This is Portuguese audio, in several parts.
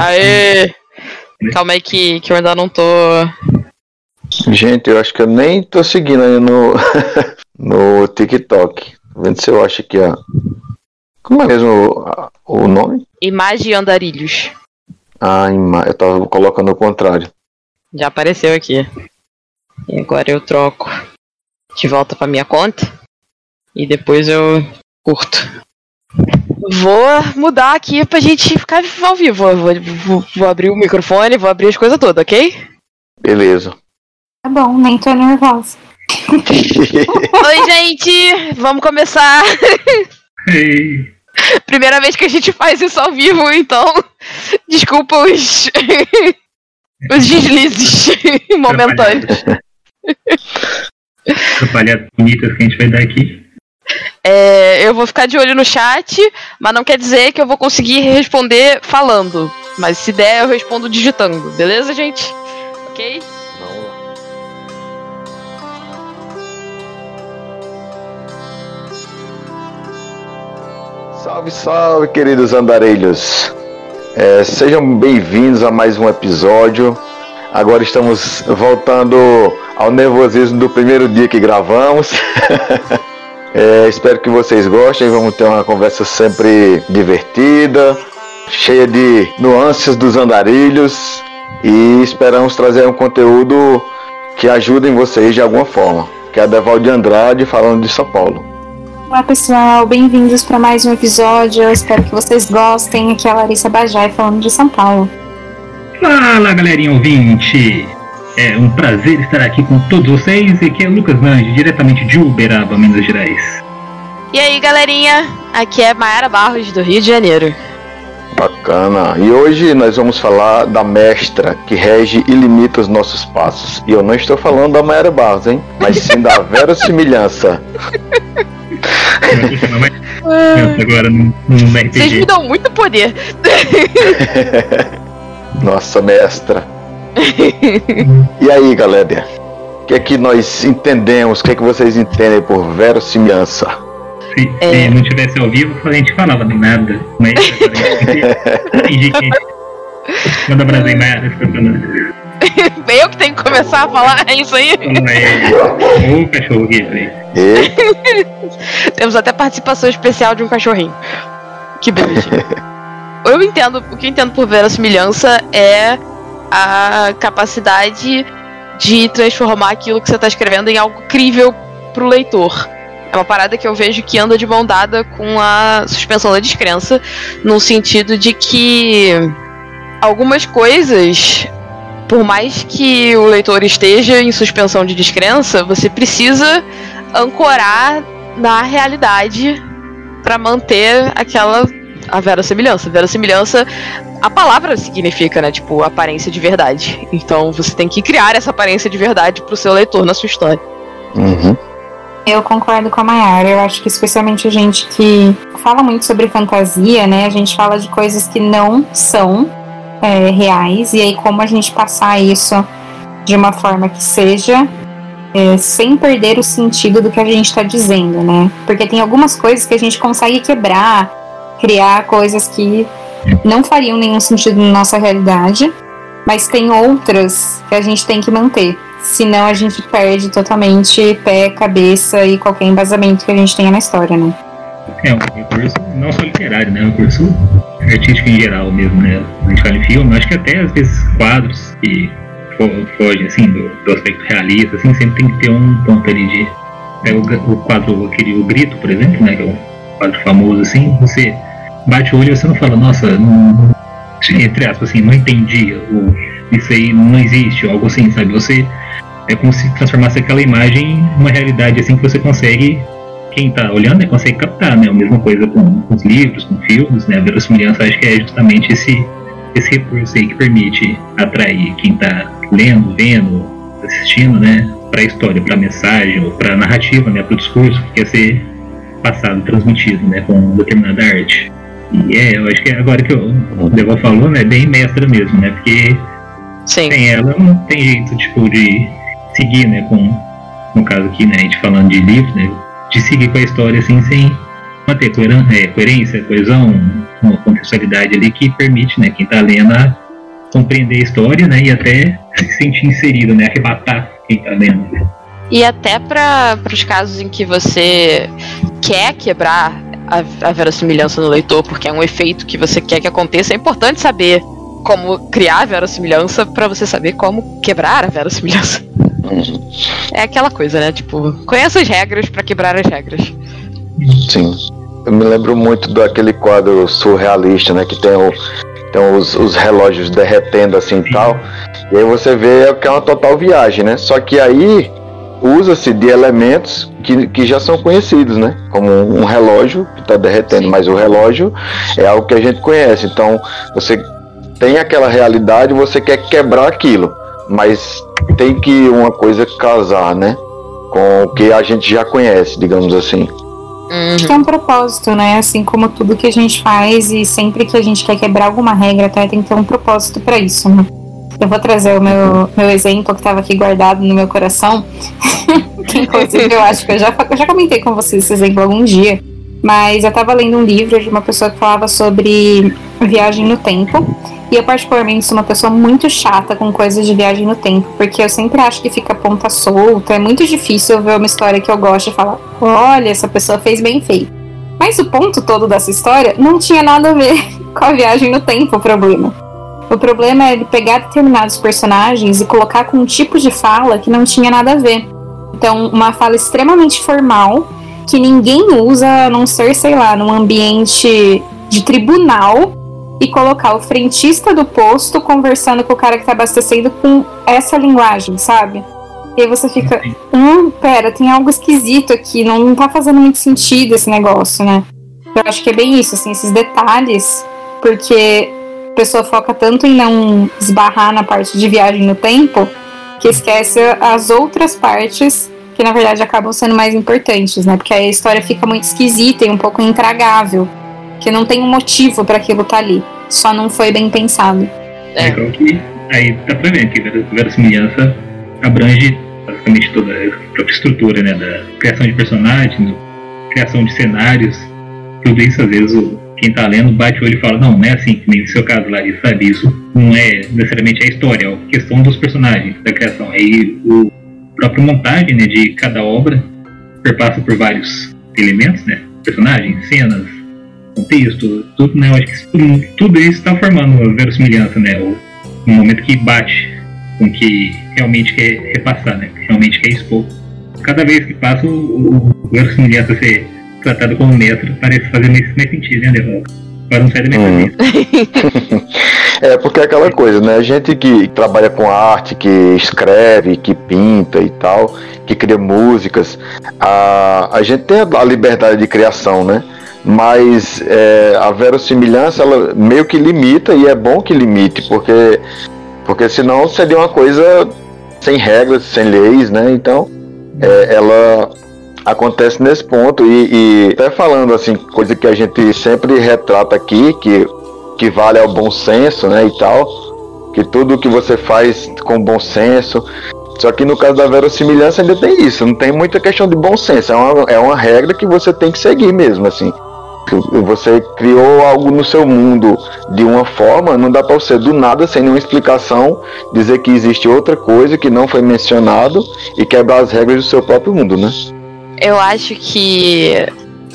Aê! Calma aí que, que eu ainda não tô. Gente, eu acho que eu nem tô seguindo aí no, no TikTok. Vendo se eu acho aqui, ó. Como é mesmo o, o nome? Imagem e andarilhos. Ah, ima- eu tava colocando o contrário. Já apareceu aqui. E agora eu troco de volta pra minha conta. E depois eu curto. Vou mudar aqui pra gente ficar ao vivo. Vou, vou, vou abrir o microfone, vou abrir as coisas todas, ok? Beleza. Tá bom, nem tô nervosa. Oi, gente! Vamos começar. Ei, Primeira vez que a gente faz isso ao vivo, então. Desculpa os. os deslizes momentâneos. atrapalhadas bonitas que a gente vai dar aqui. É, eu vou ficar de olho no chat, mas não quer dizer que eu vou conseguir responder falando. Mas se der, eu respondo digitando, beleza, gente? Ok? Vamos. Salve, salve, queridos andarilhos. É, sejam bem-vindos a mais um episódio. Agora estamos voltando ao nervosismo do primeiro dia que gravamos. É, espero que vocês gostem. Vamos ter uma conversa sempre divertida, cheia de nuances dos andarilhos e esperamos trazer um conteúdo que ajudem vocês de alguma forma. Que é a Devalde Andrade falando de São Paulo. Olá pessoal, bem-vindos para mais um episódio. Eu espero que vocês gostem. Aqui é a Larissa Bajai falando de São Paulo. Fala galerinha ouvinte! É um prazer estar aqui com todos vocês. Aqui é Lucas Lange, diretamente de Uberaba, Minas Gerais. E aí, galerinha? Aqui é Mayara Barros, do Rio de Janeiro. Bacana. E hoje nós vamos falar da mestra que rege e limita os nossos passos. E eu não estou falando da Mayara Barros, hein? Mas sim da mais criança agora Vocês me dão muito poder. Nossa mestra. E aí, galera? O que é que nós entendemos? O que é que vocês entendem por verossimilhança? Se, se É. não tivesse ao vivo, a gente falava de nada. Mas agora a gente que. Manda aí, fica falando. eu que tenho que começar a falar, é isso aí? É. Aqui, velho. E Temos até participação especial de um cachorrinho. Que bonitinho. eu entendo, o que eu entendo por verossimilhança é a capacidade de transformar aquilo que você está escrevendo em algo crível pro leitor. É uma parada que eu vejo que anda de mão dada com a suspensão da descrença, no sentido de que algumas coisas, por mais que o leitor esteja em suspensão de descrença, você precisa ancorar na realidade para manter aquela a verossimilhança. Verossimilhança, a palavra significa, né, tipo, aparência de verdade. Então você tem que criar essa aparência de verdade pro seu leitor na sua história. Uhum. Eu concordo com a Mayara. Eu acho que especialmente a gente que fala muito sobre fantasia, né? A gente fala de coisas que não são é, reais. E aí como a gente passar isso de uma forma que seja é, sem perder o sentido do que a gente está dizendo, né? Porque tem algumas coisas que a gente consegue quebrar, criar coisas que não fariam nenhum sentido na nossa realidade, mas tem outras que a gente tem que manter. Senão a gente perde totalmente pé, cabeça e qualquer embasamento que a gente tenha na história, né? É um recurso não só literário, né? É um recurso artístico em geral mesmo, né? A gente fala em filme, acho que até às vezes quadros que fo- fogem assim do, do aspecto realista, assim, sempre tem que ter um ponto ali de. Pega o, o quadro, aquele o grito, por exemplo, né? Que é um quadro famoso assim, você bate o olho e você não fala, nossa, não, entre aspas, assim, não entendi, ou isso aí não existe, ou algo assim, sabe? Você é como se transformasse aquela imagem em uma realidade assim que você consegue quem tá olhando né, consegue captar, né? A mesma coisa com, com os livros, com filmes, né? A verossimilhança acho que é justamente esse, esse recurso aí que permite atrair quem tá lendo, vendo, assistindo, né? Pra história, pra mensagem, ou pra narrativa, né? Pro discurso que quer ser passado, transmitido, né? Com determinada arte. E é, eu acho que agora que o Deval falou, né? Bem mestra mesmo, né? Porque Sim. sem ela não tem jeito, tipo, de seguir, né? Com, no caso aqui, né? A gente falando de livro, né? De seguir com a história, assim, sem manter é, coerência, coesão, uma contextualidade ali que permite, né, quem está lendo a compreender a história, né, e até se sentir inserido, né, arrebatar quem está lendo. E até para os casos em que você quer quebrar a, a verossimilhança no leitor, porque é um efeito que você quer que aconteça, é importante saber como criar a verossimilhança para você saber como quebrar a verossimilhança. Uhum. É aquela coisa, né? Tipo, conheça as regras para quebrar as regras. Sim. Eu me lembro muito daquele quadro surrealista, né? Que tem, o, tem os, os relógios derretendo assim e tal. E aí você vê que é uma total viagem, né? Só que aí usa-se de elementos que, que já são conhecidos, né? Como um relógio que está derretendo, mas o relógio é algo que a gente conhece. Então você tem aquela realidade, você quer quebrar aquilo, mas tem que uma coisa casar, né? Com o que a gente já conhece, digamos assim. Uhum. Tem um propósito, né? Assim como tudo que a gente faz e sempre que a gente quer quebrar alguma regra, até tem que ter um propósito para isso, né? Eu vou trazer o meu, meu exemplo que estava aqui guardado no meu coração. que inclusive eu acho que eu já, eu já comentei com vocês esse exemplo algum dia. Mas eu estava lendo um livro de uma pessoa que falava sobre viagem no tempo. E eu, particularmente, sou uma pessoa muito chata com coisas de viagem no tempo, porque eu sempre acho que fica ponta solta. É muito difícil eu ver uma história que eu gosto e falar: olha, essa pessoa fez bem feito. Mas o ponto todo dessa história não tinha nada a ver com a viagem no tempo, o problema. O problema é ele pegar determinados personagens e colocar com um tipo de fala que não tinha nada a ver. Então, uma fala extremamente formal que ninguém usa a não ser, sei lá, num ambiente de tribunal e colocar o frentista do posto conversando com o cara que tá abastecendo com essa linguagem, sabe? E aí você fica, hum, pera, tem algo esquisito aqui, não, não tá fazendo muito sentido esse negócio, né? Eu acho que é bem isso, assim, esses detalhes, porque a pessoa foca tanto em não esbarrar na parte de viagem no tempo que esquece as outras partes que na verdade acabam sendo mais importantes, né? Porque aí a história fica muito esquisita e um pouco intragável que não tem um motivo para aquilo estar tá ali. Só não foi bem pensado. É. Legal que aí dá pra ver que a verossimilhança abrange basicamente toda a própria estrutura, né? Da criação de personagens, criação de cenários, tudo isso às vezes o, quem tá lendo bate o olho e fala, não, não é assim, nem no seu caso, Larissa, sabe? Isso não é necessariamente a história, é a questão dos personagens, da criação. Aí o próprio montagem né, de cada obra perpassa por vários elementos, né? Personagens, cenas, contexto, tudo, né? Eu acho que tudo, isso está formando uma verossimilhança, né? O, no momento que bate com o que realmente quer repassar, né? Que realmente quer expor. Cada vez que passa, o, o verossimilhança ser tratado como metro parece fazer mais, sentido, né? Para não sair da minha hum. cabeça. é, porque é aquela coisa, né? A gente que trabalha com arte, que escreve, que pinta e tal, que cria músicas, a, a gente tem a liberdade de criação, né? mas é, a verossimilhança ela meio que limita e é bom que limite porque porque senão seria uma coisa sem regras sem leis né então é, ela acontece nesse ponto e, e, até falando assim coisa que a gente sempre retrata aqui que que vale ao bom senso né e tal que tudo que você faz com bom senso só que no caso da verossimilhança ainda tem isso, não tem muita questão de bom senso, é uma, é uma regra que você tem que seguir mesmo, assim você criou algo no seu mundo de uma forma, não dá para você do nada, sem nenhuma explicação, dizer que existe outra coisa que não foi mencionado e quebrar as regras do seu próprio mundo, né? Eu acho que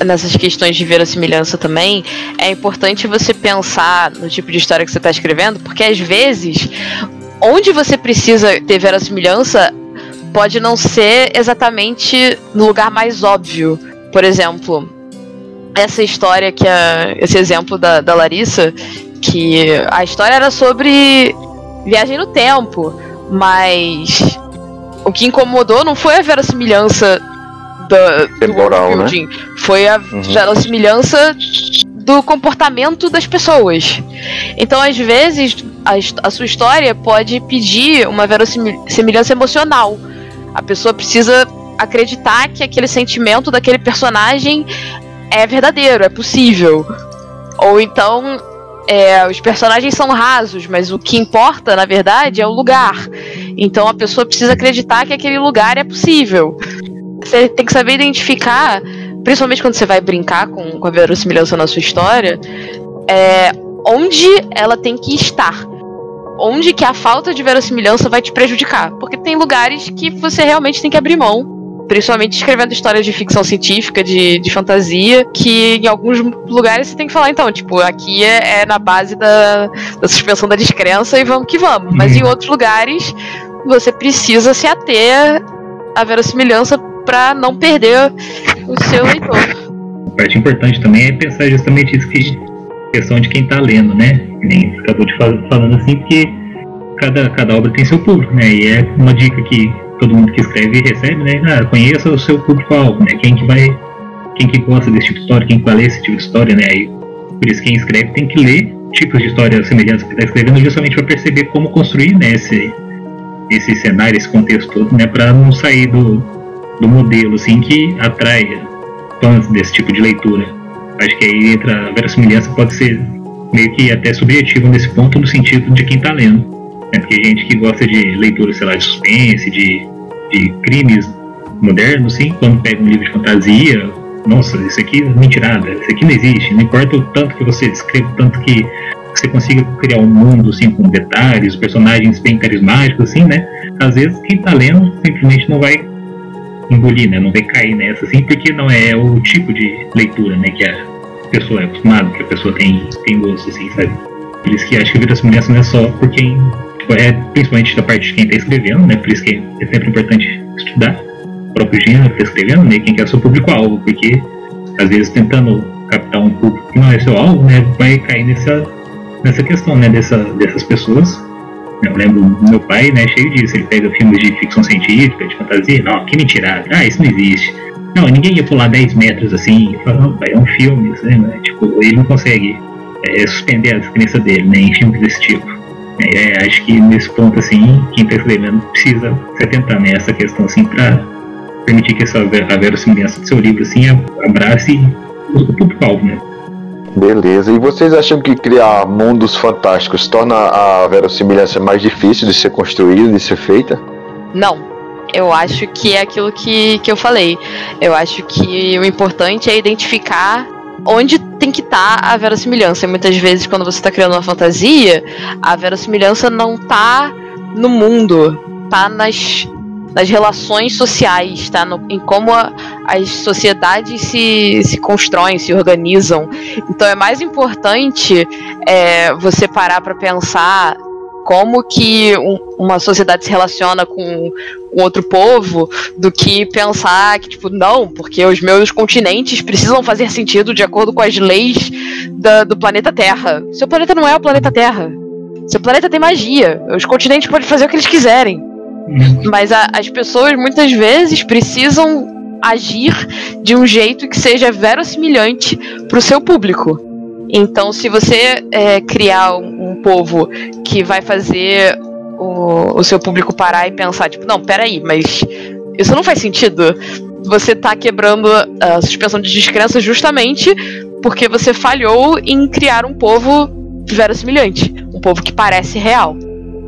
nessas questões de verossimilhança também, é importante você pensar no tipo de história que você está escrevendo, porque às vezes, onde você precisa ter verossimilhança pode não ser exatamente no lugar mais óbvio. Por exemplo, essa história que esse exemplo da, da Larissa, que a história era sobre viagem no tempo, mas o que incomodou não foi a verossimilhança da, Temporal, do né? foi a uhum. verossimilhança do comportamento das pessoas. Então, às vezes, a, a sua história pode pedir uma verossimilhança emocional. A pessoa precisa acreditar que aquele sentimento daquele personagem é verdadeiro, é possível. Ou então é, os personagens são rasos, mas o que importa, na verdade, é o lugar. Então a pessoa precisa acreditar que aquele lugar é possível. Você tem que saber identificar, principalmente quando você vai brincar com, com a verossimilhança na sua história, é onde ela tem que estar. Onde que a falta de verossimilhança vai te prejudicar. Porque tem lugares que você realmente tem que abrir mão principalmente escrevendo histórias de ficção científica, de, de fantasia, que em alguns lugares você tem que falar, então, tipo, aqui é, é na base da, da, suspensão da descrença e vamos que vamos. Mas em uhum. outros lugares você precisa se ater à verossimilhança para não perder o seu leitor. A parte importante também é pensar justamente isso que questão de quem tá lendo, né? Nem acabou de falar, falando assim, porque cada, cada obra tem seu público, né? E é uma dica que todo mundo que escreve recebe, né? Ah, conheça o seu público-alvo, né? Quem que vai, quem que gosta desse tipo de história, quem que vai ler esse tipo de história, né? E por isso quem escreve tem que ler tipos de histórias semelhantes que está escrevendo justamente para perceber como construir né, esse, esse cenário, esse contexto todo, né? Para não sair do, do modelo, assim, que atrai fãs desse tipo de leitura. Acho que aí entra a verossimilhança pode ser meio que até subjetivo nesse ponto, no sentido de quem está lendo. Né? Porque gente que gosta de leitura, sei lá, de suspense, de, de crimes modernos, assim, quando pega um livro de fantasia, nossa, isso aqui é mentirada, isso aqui não existe. Não importa o tanto que você descreve, o tanto que você consiga criar um mundo assim com detalhes, personagens bem carismáticos, assim, né? Às vezes quem tá lendo simplesmente não vai engolir, né? Não cair nessa, assim, porque não é o tipo de leitura, né? Que a pessoa é acostumada, que a pessoa tem, tem gosto, assim, sabe? Por isso que acho que a vida semelhança não é só por quem é principalmente da parte de quem está escrevendo, né? Por isso que é sempre importante estudar o próprio gênero que está escrevendo, né? Quem quer é o seu público-alvo, porque às vezes tentando captar um público que não é seu alvo, né? Vai cair nessa, nessa questão, né? Dessa, dessas pessoas. Eu lembro do meu pai, né? Cheio disso. Ele pega filmes de ficção científica, de fantasia. Não, que mentira. Ah, isso não existe. Não, ninguém ia pular 10 metros assim. Fala, não, pai, é um filme, né? Tipo, ele não consegue é, suspender a descrença dele, né? Em filmes desse tipo. É, acho que nesse ponto, assim, quem está escrevendo precisa se atentar nessa questão, assim, para permitir que essa, a verossimilhança do seu livro, assim, abrace o público-alvo, né? Beleza. E vocês acham que criar mundos fantásticos torna a verossimilhança mais difícil de ser construída, de ser feita? Não. Eu acho que é aquilo que, que eu falei. Eu acho que o importante é identificar onde tem que estar tá a verossimilhança. E muitas vezes, quando você está criando uma fantasia, a verossimilhança não tá no mundo, tá nas, nas relações sociais, tá no, em como a, as sociedades se, se constroem, se organizam. Então é mais importante é, você parar para pensar como que um, uma sociedade se relaciona com, com outro povo do que pensar que, tipo, não, porque os meus continentes precisam fazer sentido de acordo com as leis da, do planeta Terra. Seu planeta não é o planeta Terra. Seu planeta tem magia. Os continentes podem fazer o que eles quiserem. Mas a, as pessoas muitas vezes precisam agir de um jeito que seja verossimilhante para o seu público. Então, se você é, criar um, povo que vai fazer o, o, seu público parar e pensar, tipo, não, peraí, mas isso não faz sentido. Você tá quebrando a suspensão de descrença justamente porque você falhou em criar um povo verossimilhante, um povo que parece real.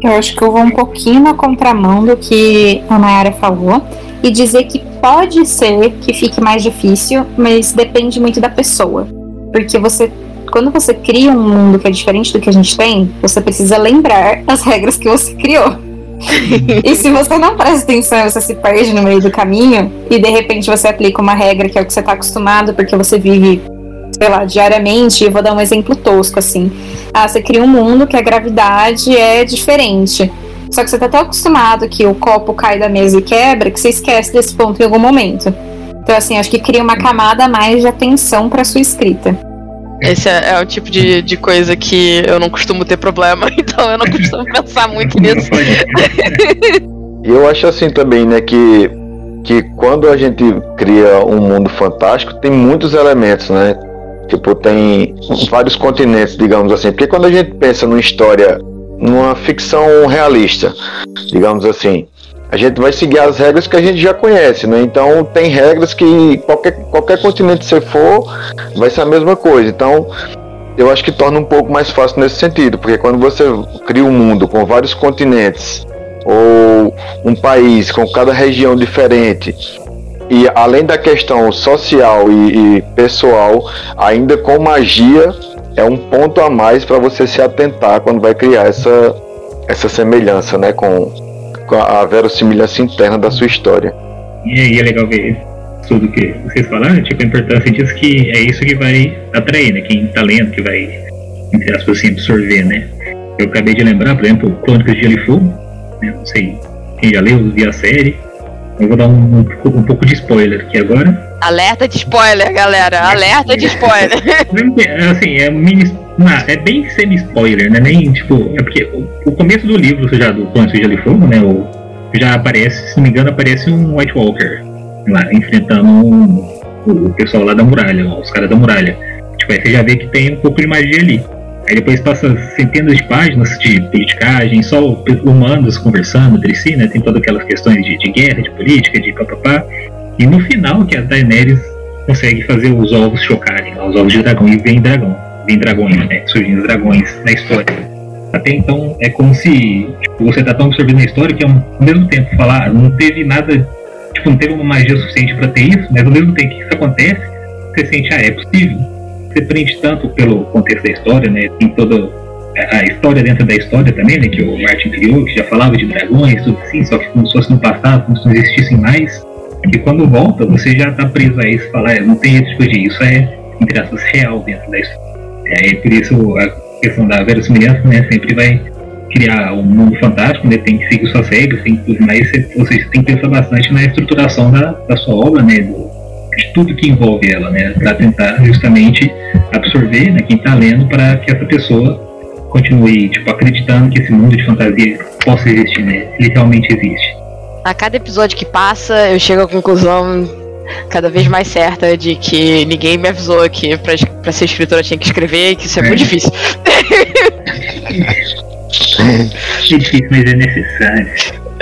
Eu acho que eu vou um pouquinho na contramão do que a Nayara falou e dizer que pode ser que fique mais difícil, mas depende muito da pessoa. Porque você quando você cria um mundo que é diferente do que a gente tem, você precisa lembrar as regras que você criou. e se você não presta atenção, você se perde no meio do caminho e de repente você aplica uma regra que é o que você está acostumado porque você vive, sei lá, diariamente. Eu vou dar um exemplo tosco assim. Ah, você cria um mundo que a gravidade é diferente. Só que você está tão acostumado que o copo cai da mesa e quebra que você esquece desse ponto em algum momento. Então, assim, acho que cria uma camada a mais de atenção para sua escrita. Esse é, é, o tipo de, de coisa que eu não costumo ter problema, então eu não costumo pensar muito nisso. E eu acho assim também, né, que, que quando a gente cria um mundo fantástico, tem muitos elementos, né? Tipo, tem vários continentes, digamos assim. Porque quando a gente pensa numa história, numa ficção realista, digamos assim, a gente vai seguir as regras que a gente já conhece, né? Então tem regras que qualquer, qualquer continente que você for vai ser a mesma coisa. Então eu acho que torna um pouco mais fácil nesse sentido, porque quando você cria um mundo com vários continentes ou um país com cada região diferente e além da questão social e, e pessoal, ainda com magia, é um ponto a mais para você se atentar quando vai criar essa, essa semelhança, né, com, com a verossimilhança interna da sua história. E aí é legal ver tudo que vocês falaram, tipo, a importância disso que é isso que vai atrair, né? Quem tá lendo, que vai, entre aspas, assim, absorver, né? Eu acabei de lembrar, por exemplo, Crônicas de Gelo e Fogo, né? Não sei quem já leu, viu a série. Eu vou dar um, um, um, pouco de spoiler aqui agora. Alerta de spoiler, galera. Alerta de spoiler. assim, é mini. Não, é bem semi-spoiler, né? Nem, tipo, é porque o, o começo do livro já do Crônicas de Gelo e Fogo, né? O, já aparece, se não me engano, aparece um White Walker lá, enfrentando um, o pessoal lá da muralha, os caras da muralha. Tipo, aí você já vê que tem um pouco de magia ali. Aí depois passa centenas de páginas de politicagem, só humanos conversando entre si, né? Tem todas aquelas questões de, de guerra, de política, de papapá. E no final que a Daenerys consegue fazer os ovos chocarem, os ovos de dragão, e vem dragão, vem dragões, né? Surgindo dragões na história. Até então é como se tipo, você tá tão absorvido na história que ao mesmo tempo falar, não teve nada tipo, não teve uma magia suficiente para ter isso, mas ao mesmo tempo que isso acontece, você sente, ah, é possível. Você prende tanto pelo contexto da história, né? Tem toda a história dentro da história também, né? Que o Martin criou, que já falava de dragões, tudo assim, só que como se fosse no passado, como se não existissem mais. E quando volta, você já tá preso a isso, falar, é, não tem esse tipo de isso é, aspas, real dentro da história. É, por isso a questão da verossimilhança, né? Sempre vai criar um mundo fantástico, né, tem que seguir suas regras, tem que, mas você, ou tem que pensar bastante na estruturação da, da sua obra, né, do, de tudo que envolve ela, né, para tentar justamente absorver, né, quem está lendo, para que essa pessoa continue, tipo, acreditando que esse mundo de fantasia possa existir, né, ele realmente existe. A cada episódio que passa, eu chego à conclusão cada vez mais certa de que ninguém me avisou que para ser escritora tinha que escrever, que isso é, é. muito difícil. É difícil, mas é necessário.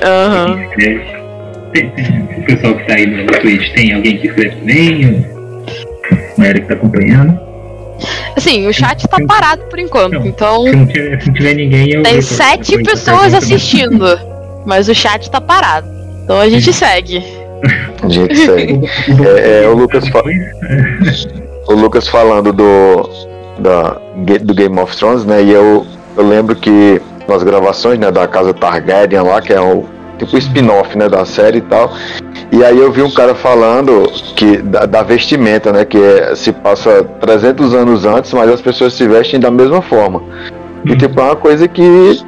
Uhum. Tem, tem, o pessoal que tá aí no Twitch, tem alguém que escreve também? Era que tá acompanhando? Assim, o chat tá parado por enquanto, não, então. Se não, tiver, se não tiver ninguém, eu. Tem sete eu pessoas assistindo, mas o chat tá parado. Então a gente segue. A gente segue. é, é, o Lucas o Lucas falando do da, do Game of Thrones, né? E eu eu lembro que nas gravações né, da Casa Targaryen lá, que é o tipo spin-off né, da série e tal. E aí eu vi um cara falando que da, da vestimenta, né, que é, se passa 300 anos antes, mas as pessoas se vestem da mesma forma. E tipo é uma coisa que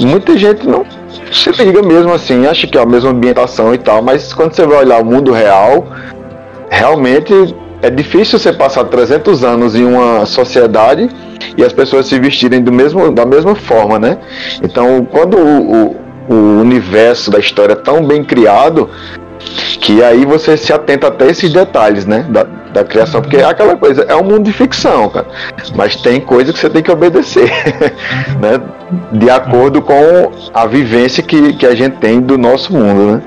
muita gente não se liga mesmo assim, acha que é a mesma ambientação e tal, mas quando você vai olhar o mundo real, realmente é difícil você passar 300 anos em uma sociedade e as pessoas se vestirem do mesmo, da mesma forma, né? Então, quando o, o, o universo da história tão bem criado, que aí você se atenta até esses detalhes, né? Da, da criação, porque é aquela coisa, é um mundo de ficção, cara. Mas tem coisa que você tem que obedecer, né? De acordo com a vivência que, que a gente tem do nosso mundo, né?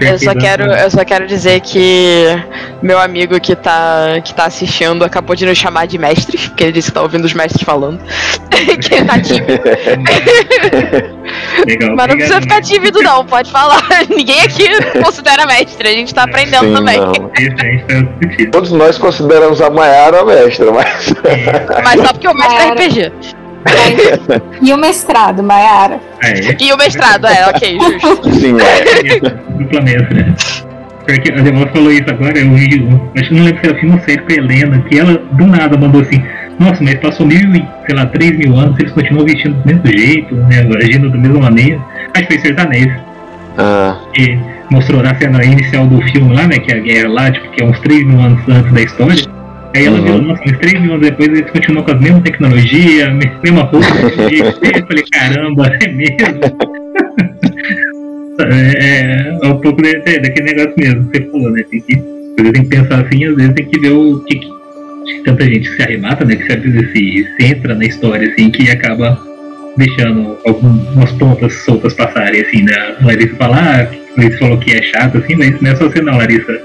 Eu só quero, eu só quero dizer que meu amigo que tá, que tá assistindo acabou de nos chamar de mestres, porque ele disse que tá ouvindo os mestres falando. que ele tá tímido. Legal, Mas não precisa ficar tímido, não, pode falar. Ninguém aqui considera mestre, a gente tá aprendendo Sim, também. Todos nós consideramos a Mayara mestra, mas. mas só porque o mestre é RPG. E o mestrado, Mayara? É. E o mestrado, é, ok, justo. Sim, é. Do planeta, né? Porque a Demora falou isso agora, eu vi, acho que não lembro se era filme ou série com a Helena, que ela do nada mandou assim, nossa, mas passou mil, sei lá, três mil anos, eles continuam vestindo do mesmo jeito, né, agindo da mesma maneira. Acho que foi sertanejo. Ah. E mostrou a cena inicial do filme lá, né, que é a guerra lá, tipo, que é uns três mil anos antes da história. Aí ela uhum. viu, nossa, uns três mil anos depois eles continuam com a mesma tecnologia, mesma roupa. eu falei, caramba, é mesmo? é, é um pouco de, de, daquele negócio mesmo que você falou, né? Tem que, tem que pensar assim, às vezes tem que ver o que, que tanta gente se arremata, né? Que se, se, se entra na história, assim, que acaba deixando algumas pontas soltas passarem, assim, né? Larissa falar, ah, Larissa falou que é chato, assim, mas não é só você não, Larissa.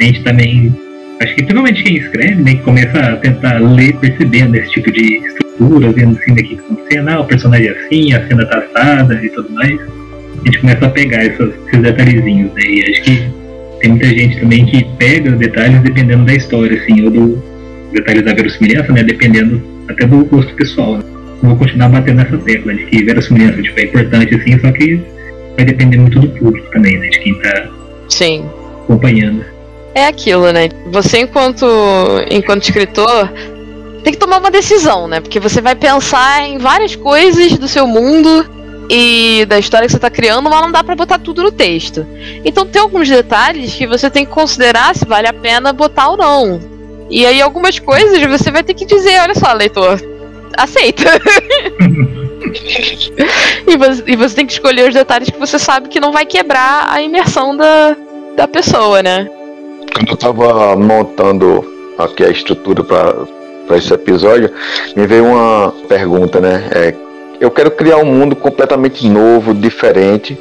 A gente também acho que principalmente quem escreve, né, que começa a tentar ler percebendo esse tipo de estrutura, vendo assim daqui que acontecendo, ah, o personagem é assim, a cena tá assada e tudo mais. A gente começa a pegar essas, esses detalhezinhos, né? E acho que tem muita gente também que pega os detalhes dependendo da história, assim, ou do, detalhes da verossimilhança, né? Dependendo até do gosto pessoal. Né? Vou continuar batendo nessa tecla de que verossimilhança tipo, é importante, assim, só que vai depender muito do público também, né? De quem tá Sim. acompanhando. É aquilo, né? Você, enquanto, enquanto escritor, tem que tomar uma decisão, né? Porque você vai pensar em várias coisas do seu mundo e da história que você está criando, mas não dá para botar tudo no texto. Então tem alguns detalhes que você tem que considerar se vale a pena botar ou não. E aí algumas coisas você vai ter que dizer, olha só, leitor, aceita. e, você, e você tem que escolher os detalhes que você sabe que não vai quebrar a imersão da, da pessoa, né? Quando eu tava montando aqui a estrutura para esse episódio, me veio uma pergunta, né? É, eu quero criar um mundo completamente novo, diferente,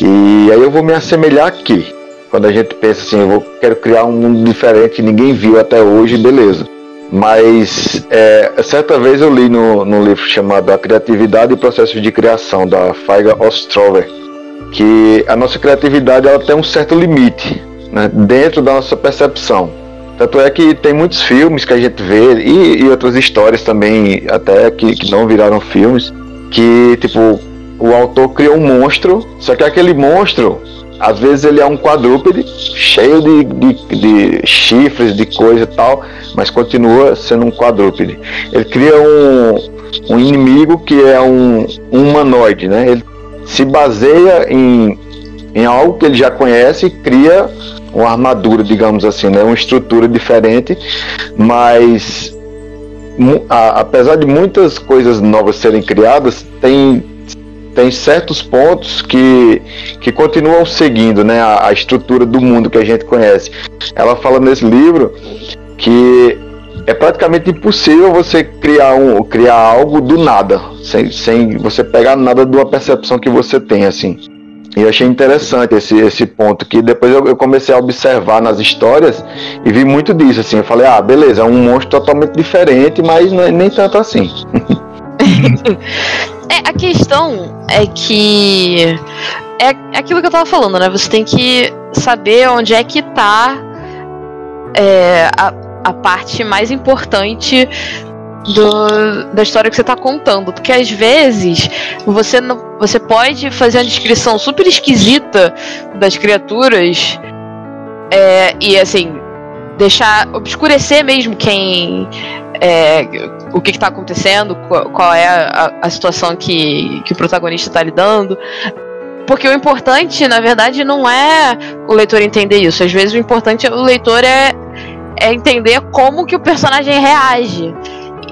e aí eu vou me assemelhar aqui. Quando a gente pensa assim, eu vou, quero criar um mundo diferente que ninguém viu até hoje, beleza. Mas é, certa vez eu li no, no livro chamado A Criatividade e Processos de Criação, da Feiga Ostrover, que a nossa criatividade ela tem um certo limite né, dentro da nossa percepção. Tanto é que tem muitos filmes que a gente vê, e, e outras histórias também, até que, que não viraram filmes, que tipo, o autor criou um monstro, só que aquele monstro às vezes ele é um quadrúpede, cheio de, de, de, chifres, de coisa e tal, mas continua sendo um quadrúpede. Ele cria um, um inimigo que é um, um humanoide, né? Ele se baseia em, em algo que ele já conhece e cria uma armadura, digamos assim, né? uma estrutura diferente, mas a, apesar de muitas coisas novas serem criadas, tem tem certos pontos que, que continuam seguindo né, a, a, estrutura do mundo que a gente conhece. Ela fala nesse livro que é praticamente impossível você criar, um, criar algo do nada, sem, sem você pegar nada de uma percepção que você tem, assim. E eu achei interessante esse, esse ponto, que depois eu, eu, comecei a observar nas histórias e vi muito disso, assim. Eu falei, ah, beleza, é um monstro totalmente diferente, mas não é nem tanto assim. é, a questão é que. É aquilo que eu tava falando, né? Você tem que saber onde é que tá é, a, a parte mais importante do, da história que você está contando. Porque às vezes você, não, você pode fazer uma descrição super esquisita das criaturas é, e assim deixar obscurecer mesmo quem é, o que está acontecendo, qual, qual é a, a, situação que, que o protagonista está lidando. Porque o importante, na verdade, não é o leitor entender isso. Às vezes o importante é o leitor é, é entender como que o personagem reage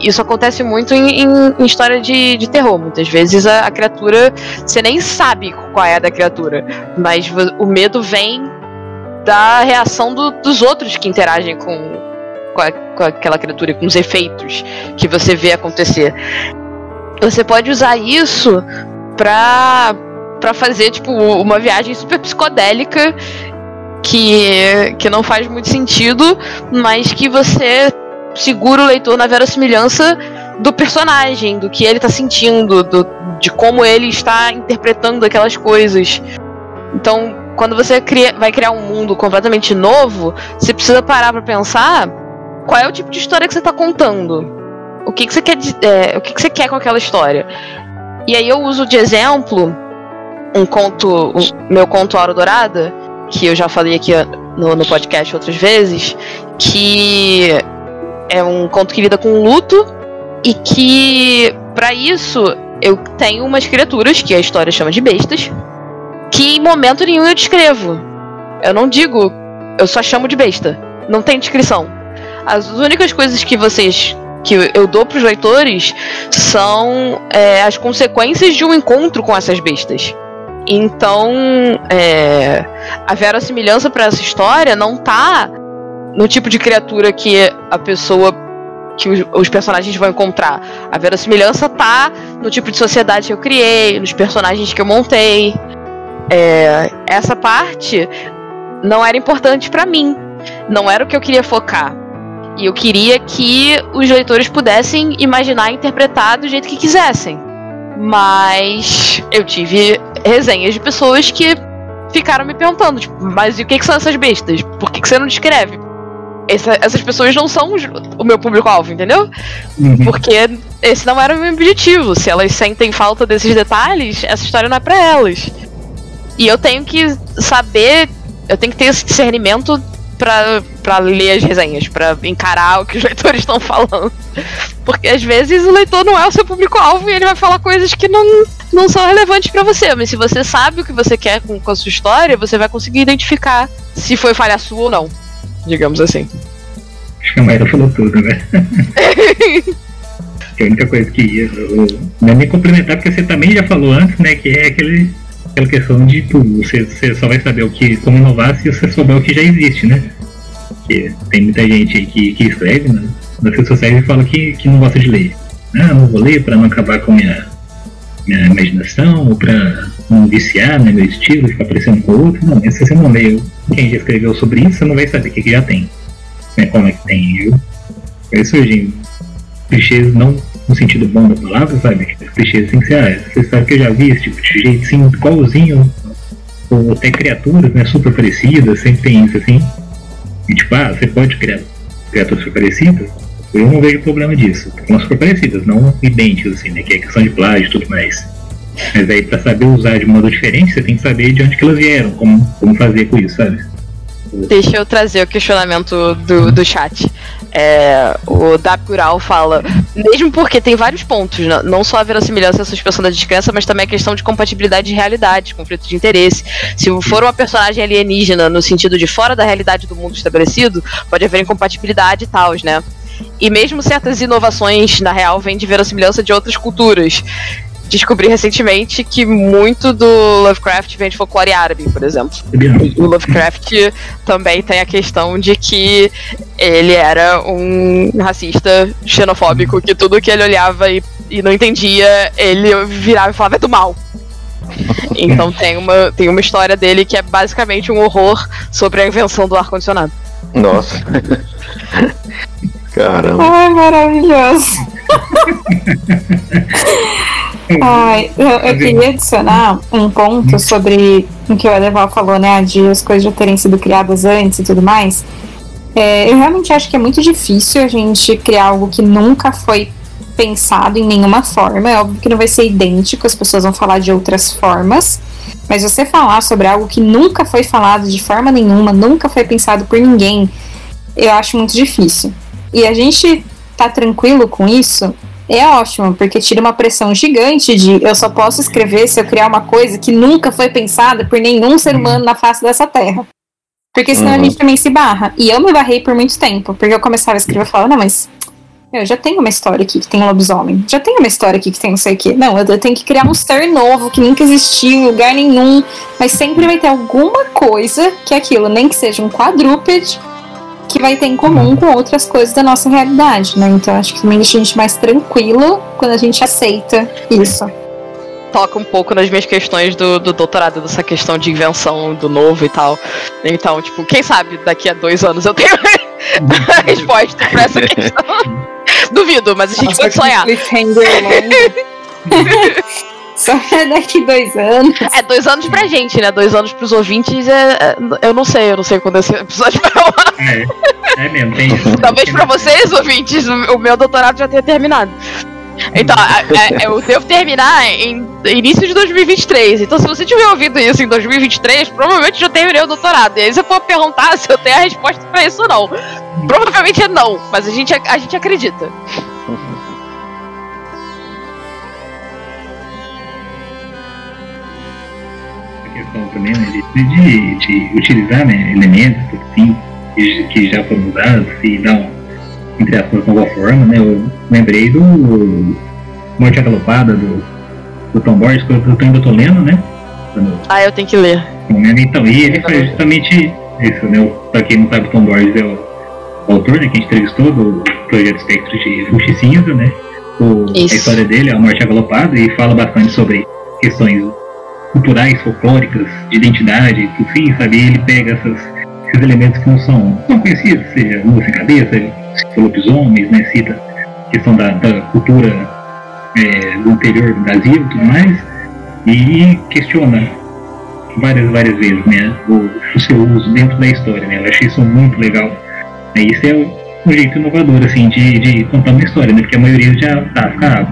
isso acontece muito em, em, em história de, de, terror. Muitas vezes a, a, criatura, você nem sabe qual é a da criatura, mas o medo vem da reação do, dos outros que interagem com, com, a, com aquela criatura, com os efeitos que você vê acontecer. Você pode usar isso pra, pra fazer, tipo, uma viagem super psicodélica que, que não faz muito sentido, mas que você segura o leitor na verossimilhança do personagem, do que ele está sentindo, do, de como ele está interpretando aquelas coisas. Então, quando você cria, vai criar um mundo completamente novo, você precisa parar para pensar qual é o tipo de história que você está contando. O que, que você quer, é, o que, que você quer com aquela história. E aí eu uso de exemplo um conto, o meu conto Auro Dourada, que eu já falei aqui no, no podcast outras vezes, que é um conto que lida com luto e que para isso eu tenho umas criaturas que a história chama de bestas que em momento nenhum eu descrevo. Eu não digo, eu só chamo de besta. Não tem descrição. As únicas coisas que vocês que eu dou para os leitores são é, as consequências de um encontro com essas bestas. Então, é, a verossimilhança para essa história não tá no tipo de criatura que a pessoa que os, os, personagens vão encontrar. A verossimilhança tá no tipo de sociedade que eu criei, nos personagens que eu montei. É, essa parte não era importante para mim. Não era o que eu queria focar. E eu queria que os leitores pudessem imaginar e interpretar do jeito que quisessem. Mas eu tive resenhas de pessoas que ficaram me perguntando, tipo, mas e o que, que são essas bestas? Por que, que você não descreve? Essa, essas pessoas não são o meu público-alvo, entendeu? Uhum. Porque esse não era o meu objetivo. Se elas sentem falta desses detalhes, essa história não é pra elas. E eu tenho que saber, eu tenho que ter esse discernimento pra, pra ler as resenhas, pra encarar o que os leitores estão falando. Porque às vezes o leitor não é o seu público-alvo e ele vai falar coisas que não, não são relevantes pra você. Mas se você sabe o que você quer com, com a sua história, você vai conseguir identificar se foi falha sua ou não. Digamos assim. Acho que a Mayra falou tudo, né? que a única coisa que eu, não é nem complementar, porque você também já falou antes, né? Que é aquele, aquela questão de tu, você, você só vai saber o que como inovar se você souber o que já existe, né? Porque tem muita gente aí que, que escreve né, nas redes sociais e fala que, que não gosta de ler. Ah, não vou ler para não acabar com a minha, minha imaginação, ou para não viciar né, meu estilo, ficar parecendo com o outro. Não, se você não leu quem já escreveu sobre isso, você não vai saber o que, que já tem. Né, como é que tem. Eu, aí surgem clichês não no sentido bom da palavra, sabe? Os clichês ser, ah, essa história que eu já vi, esse tipo de jeito assim, igualzinho, ou até criaturas, né, super parecidas, sempre tem isso assim. E tipo, ah, você pode criar criaturas super parecidas? Eu não vejo problema disso. São super parecidas, não idênticas, assim, né? Que é questão de plágio e tudo mais. Mas aí, pra saber usar de modo diferente, você tem que saber de onde que elas vieram, como, como fazer com isso, sabe? Deixa eu trazer o questionamento do, do chat. É, o Dakural fala, mesmo porque tem vários pontos, né? não só a verossimilhança e a suspensão da descrença, mas também a questão de compatibilidade de realidade, conflito de interesse. Se for uma personagem alienígena no sentido de fora da realidade do mundo estabelecido, pode haver incompatibilidade e tal, né? E mesmo certas inovações, na real, vêm de verossimilhança de outras culturas descobri recentemente que muito do Lovecraft vem de folclore árabe, por exemplo. E o Lovecraft também tem a questão de que ele era um racista xenofóbico, que tudo que ele olhava e, e não entendia, ele virava e falava é do mal. Então tem uma, tem uma história dele que é basicamente um horror sobre a invenção do ar-condicionado. Nossa. Caramba. Ai, maravilhoso. Ai, eu, eu queria adicionar um ponto sobre o que o Edeval falou, né? De as coisas já terem sido criadas antes e tudo mais. É, eu realmente acho que é muito difícil a gente criar algo que nunca foi pensado em nenhuma forma. É óbvio que não vai ser idêntico, as pessoas vão falar de outras formas. Mas você falar sobre algo que nunca foi falado de forma nenhuma, nunca foi pensado por ninguém, eu acho muito difícil. E a gente tá tranquilo com isso é ótimo, porque tira uma pressão gigante de eu só posso escrever se eu criar uma coisa que nunca foi pensada por nenhum ser humano na face dessa terra. Porque senão uhum. a gente também se barra. E eu me barrei por muito tempo, porque eu começava a escrever e falava, não, mas eu já tenho uma história aqui que tem um lobisomem. Já tenho uma história aqui que tem não sei o quê. Não, eu tenho que criar um story novo que nunca existiu em lugar nenhum. Mas sempre vai ter alguma coisa que é aquilo, nem que seja um quadrúpede que vai ter em comum com outras coisas da nossa realidade, né? Então acho que também deixa a gente mais tranquilo quando a gente aceita isso. Toca um pouco nas minhas questões do, do doutorado, dessa questão de invenção do novo e tal. Então, tipo, quem sabe daqui a dois anos eu tenho a resposta pra essa questão. Duvido, mas a gente Nossa, pode sonhar. Só daqui dois anos. É, dois anos pra gente, né? Dois anos pros ouvintes é. é eu não sei, eu não sei quando esse episódio vai rolar. É, é mesmo, tem isso. Talvez pra vocês, ouvintes, o meu doutorado já tenha terminado. Então, é, é, eu devo terminar em início de 2023. Então, se você tiver ouvido isso em 2023, provavelmente já terminei o doutorado. E aí você for perguntar se eu tenho a resposta pra isso ou não. Provavelmente é não, mas a gente, a gente acredita. Questão também, né, de, de, de utilizar né, elementos assim, que, que já foram usados e dar um, entre aspas, nova forma, né? Eu lembrei do Morte Agalopada, do, do Tom Boris, que eu, eu ainda tô lendo, né? Ah, eu tenho que ler. Então, e ele foi justamente isso, né? Pra quem não sabe, o Tom Boris é o, o autor, né? Que a gente entrevistou do Projeto Espectro de Ruxi Cinza, né? O, a história dele é a Morte Agalopada e fala bastante sobre questões culturais, folclóricas, de identidade, enfim, sabe? Ele pega essas, esses elementos que não são, conhecidos, seja lua cabeça, lobisomens, né? Cita a questão da, da cultura é, do interior do Brasil e tudo mais, e questiona várias, várias vezes, né? O, o seu uso dentro da história, né? Eu achei isso muito legal. E isso é um jeito inovador, assim, de, de contar uma história, né? Porque a maioria já tá, ah,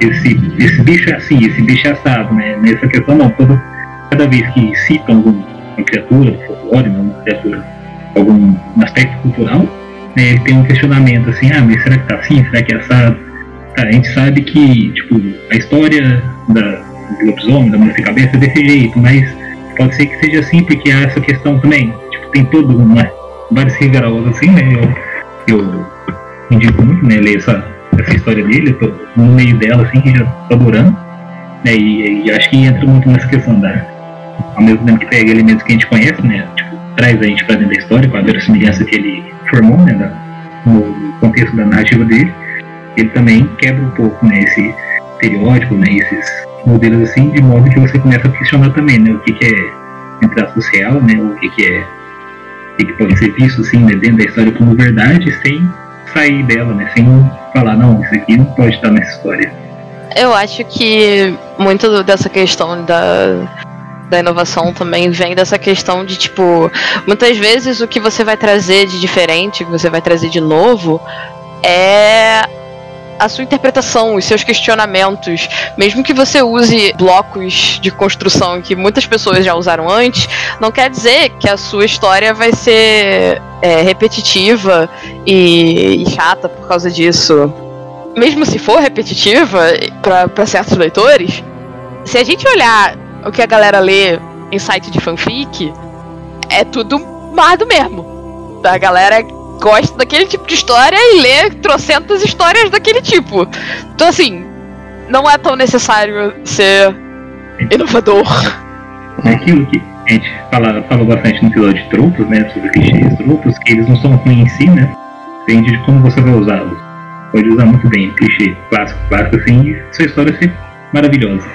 esse, esse bicho é assim, esse bicho é assado, né? Nessa questão não, toda, cada vez que citam alguma criatura, folclore, né, uma criatura, algum aspecto cultural, né, ele tem um questionamento assim, ah, mas será que tá assim? Será que é assado? Cara, a gente sabe que, tipo, a história da, do lobisomem, da mulher cabeça é desse jeito, mas pode ser que seja assim, porque há essa questão também. Tipo, tem todo uma, vários reviravoltas assim, né? Eu, eu indico muito, né, ler essa, essa história dele, tô no meio dela, assim, já tô adorando. Né, e, e acho que entra muito nessa questão da. Ao mesmo tempo que pega elementos que a gente conhece, né? Tipo, traz a gente pra dentro da história, com a verossimilhança que ele formou, né? Da, no contexto da narrativa dele ele também quebra um pouco né, esse estereótipo, né, esses modelos assim, de modo que você começa a questionar também né, o que, que é entre a social, né, o que, que é o que, que pode ser visto assim, né, dentro da história como verdade, sem sair dela, né, sem falar, não, isso aqui não pode estar nessa história. Eu acho que muito dessa questão da, da inovação também vem dessa questão de tipo, muitas vezes o que você vai trazer de diferente, o que você vai trazer de novo, é a sua interpretação, os seus questionamentos, mesmo que você use blocos de construção que muitas pessoas já usaram antes, não quer dizer que a sua história vai ser é, repetitiva e, e, chata por causa disso. Mesmo se for repetitiva para certos leitores, se a gente olhar o que a galera lê em site de fanfic, é tudo mais do mesmo. A galera gosta daquele tipo de história e lê trocentas histórias daquele tipo. Então, assim, não é tão necessário ser inovador. É aquilo que a gente fala, fala bastante no episódio de tropos, né? Sobre clichês, tropos, que eles não são ruins em si, né? Depende de como você vai usá-los. Pode usar muito bem, clichê clássico, clássico, assim, e sua história ser maravilhosa.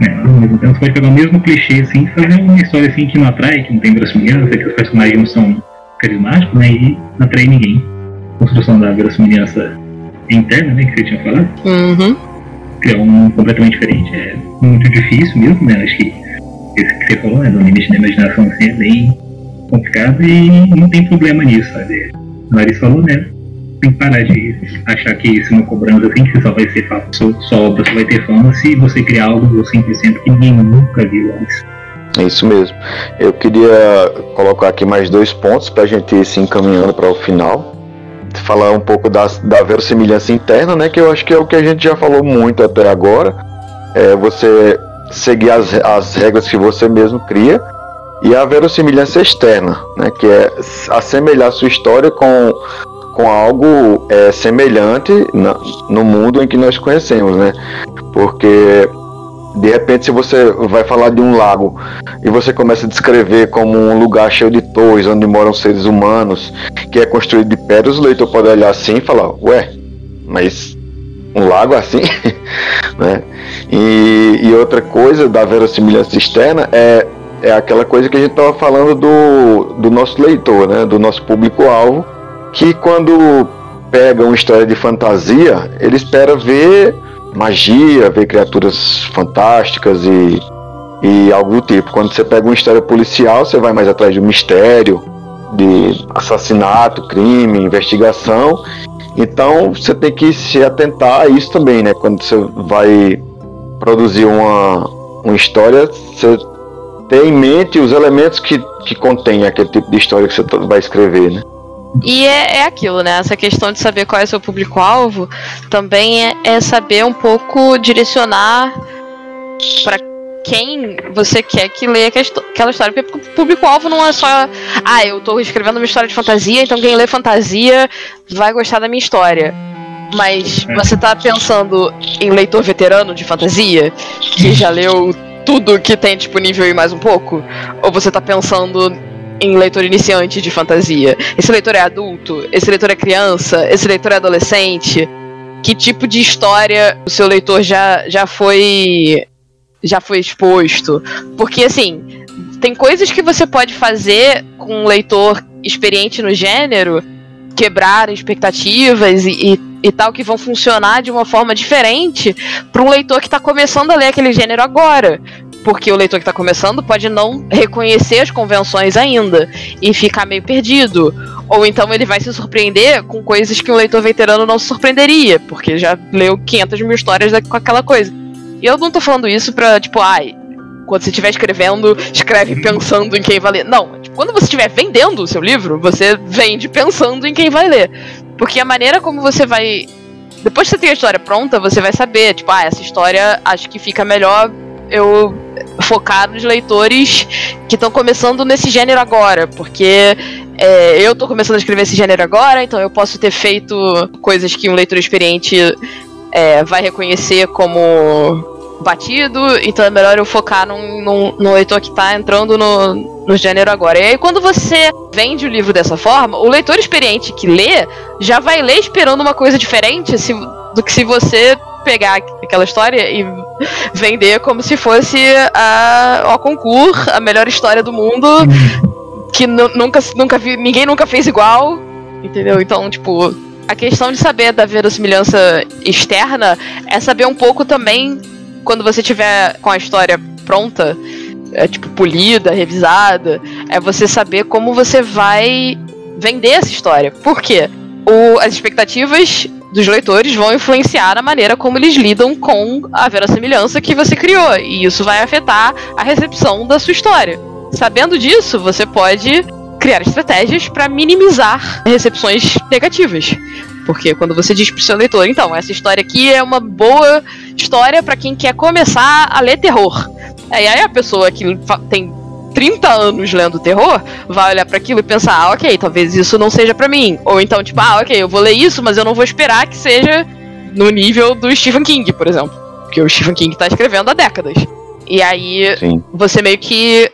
Né? Tempo, você pode pegar o mesmo clichê, assim, fazer uma história assim que não atrai, que não tem verossimilhança, que os personagens não são carismático, né? E não atrai ninguém. Construção da verossimilhança interna, né? Que você tinha falado. Uhum. É um completamente diferente. É muito difícil mesmo, né? Acho que esse que você falou, né? Do limite da imaginação assim, é bem complicado e não tem problema nisso, sabe? A Larissa falou, né? Tem que parar de achar que isso é uma cobrança assim, que só vai ser só, só obra, só vai ter fama se você criar algo 100% que ninguém nunca viu antes. É isso mesmo. Eu queria colocar aqui mais dois pontos para a gente ir se encaminhando para o final. Falar um pouco da, da verossimilhança interna, né? Que eu acho que é o que a gente já falou muito até agora. É você seguir as, as regras que você mesmo cria. E a verossimilhança externa, né? Que é assemelhar sua história com, com algo é, semelhante na, no mundo em que nós conhecemos, né? Porque de repente, se você vai falar de um lago e você começa a descrever como um lugar cheio de torres, onde moram seres humanos, que é construído de pedras, o leitor pode olhar assim e falar: Ué, mas um lago assim? né? E, e, outra coisa da verossimilhança externa é, é aquela coisa que a gente estava falando do, do nosso leitor, né? do nosso público-alvo, que quando pega uma história de fantasia, ele espera ver magia, ver criaturas fantásticas e, e algo do tipo. Quando você pega uma história policial, você vai mais atrás de um mistério, de assassinato, crime, investigação. Então você tem que se atentar a isso também, né? Quando você vai produzir uma, uma história, você ter em mente os elementos que, que contém aquele tipo de história que você vai escrever, né? E é, é, aquilo, né? Essa questão de saber qual é o seu público-alvo também é, é, saber um pouco direcionar para quem você quer que leia aquela história. Porque o público-alvo não é só, ah, eu tô escrevendo uma história de fantasia, então quem lê fantasia vai gostar da minha história. Mas é. você tá pensando em leitor veterano de fantasia, que já leu tudo que tem disponível e mais um pouco? Ou você tá pensando em leitor iniciante de fantasia? Esse leitor é adulto? Esse leitor é criança? Esse leitor é adolescente? Que tipo de história o seu leitor já, já foi já foi exposto? Porque assim, tem coisas que você pode fazer com um leitor experiente no gênero, quebrar expectativas e, e, e tal, que vão funcionar de uma forma diferente para um leitor que está começando a ler aquele gênero agora porque o leitor que está começando pode não reconhecer as convenções ainda e ficar meio perdido. Ou então ele vai se surpreender com coisas que um leitor veterano não se surpreenderia, porque já leu 500 mil histórias com aquela coisa. E eu não tô falando isso pra, tipo, ai, quando você estiver escrevendo, escreve pensando em quem vai ler. Não, tipo, quando você estiver vendendo o seu livro, você vende pensando em quem vai ler. Porque a maneira como você vai. Depois que você tem a história pronta, você vai saber, tipo, ah, essa história acho que fica melhor eu focar nos leitores que estão começando nesse gênero agora, porque é, eu tô começando a escrever esse gênero agora, então eu posso ter feito coisas que um leitor experiente é, vai reconhecer como batido, então é melhor eu focar num, num, num leitor que tá entrando no, no gênero agora. E aí, quando você vende o livro dessa forma, o leitor experiente que lê já vai ler esperando uma coisa diferente se, do que se você pegar aquela história e vender como se fosse a, a concurso, a melhor história do mundo, que nunca, nunca vi, ninguém nunca fez igual, entendeu? Então, tipo, a questão de saber da verossimilhança externa é saber um pouco também quando você tiver com a história pronta, é, tipo, polida, revisada, é você saber como você vai vender essa história. Por quê? O, as expectativas dos leitores vão influenciar a maneira como eles lidam com a verossimilhança que você criou. E isso vai afetar a recepção da sua história. Sabendo disso, você pode criar estratégias para minimizar recepções negativas. Porque quando você diz pro seu leitor, então, essa história aqui é uma boa história para quem quer começar a ler terror. E aí a pessoa que tem 30 anos lendo terror vai olhar para aquilo e pensar, ah, ok, talvez isso não seja para mim. Ou então, tipo, ah, ok, eu vou ler isso, mas eu não vou esperar que seja no nível do Stephen King, por exemplo. Porque o Stephen King tá escrevendo há décadas. E aí Sim. você meio que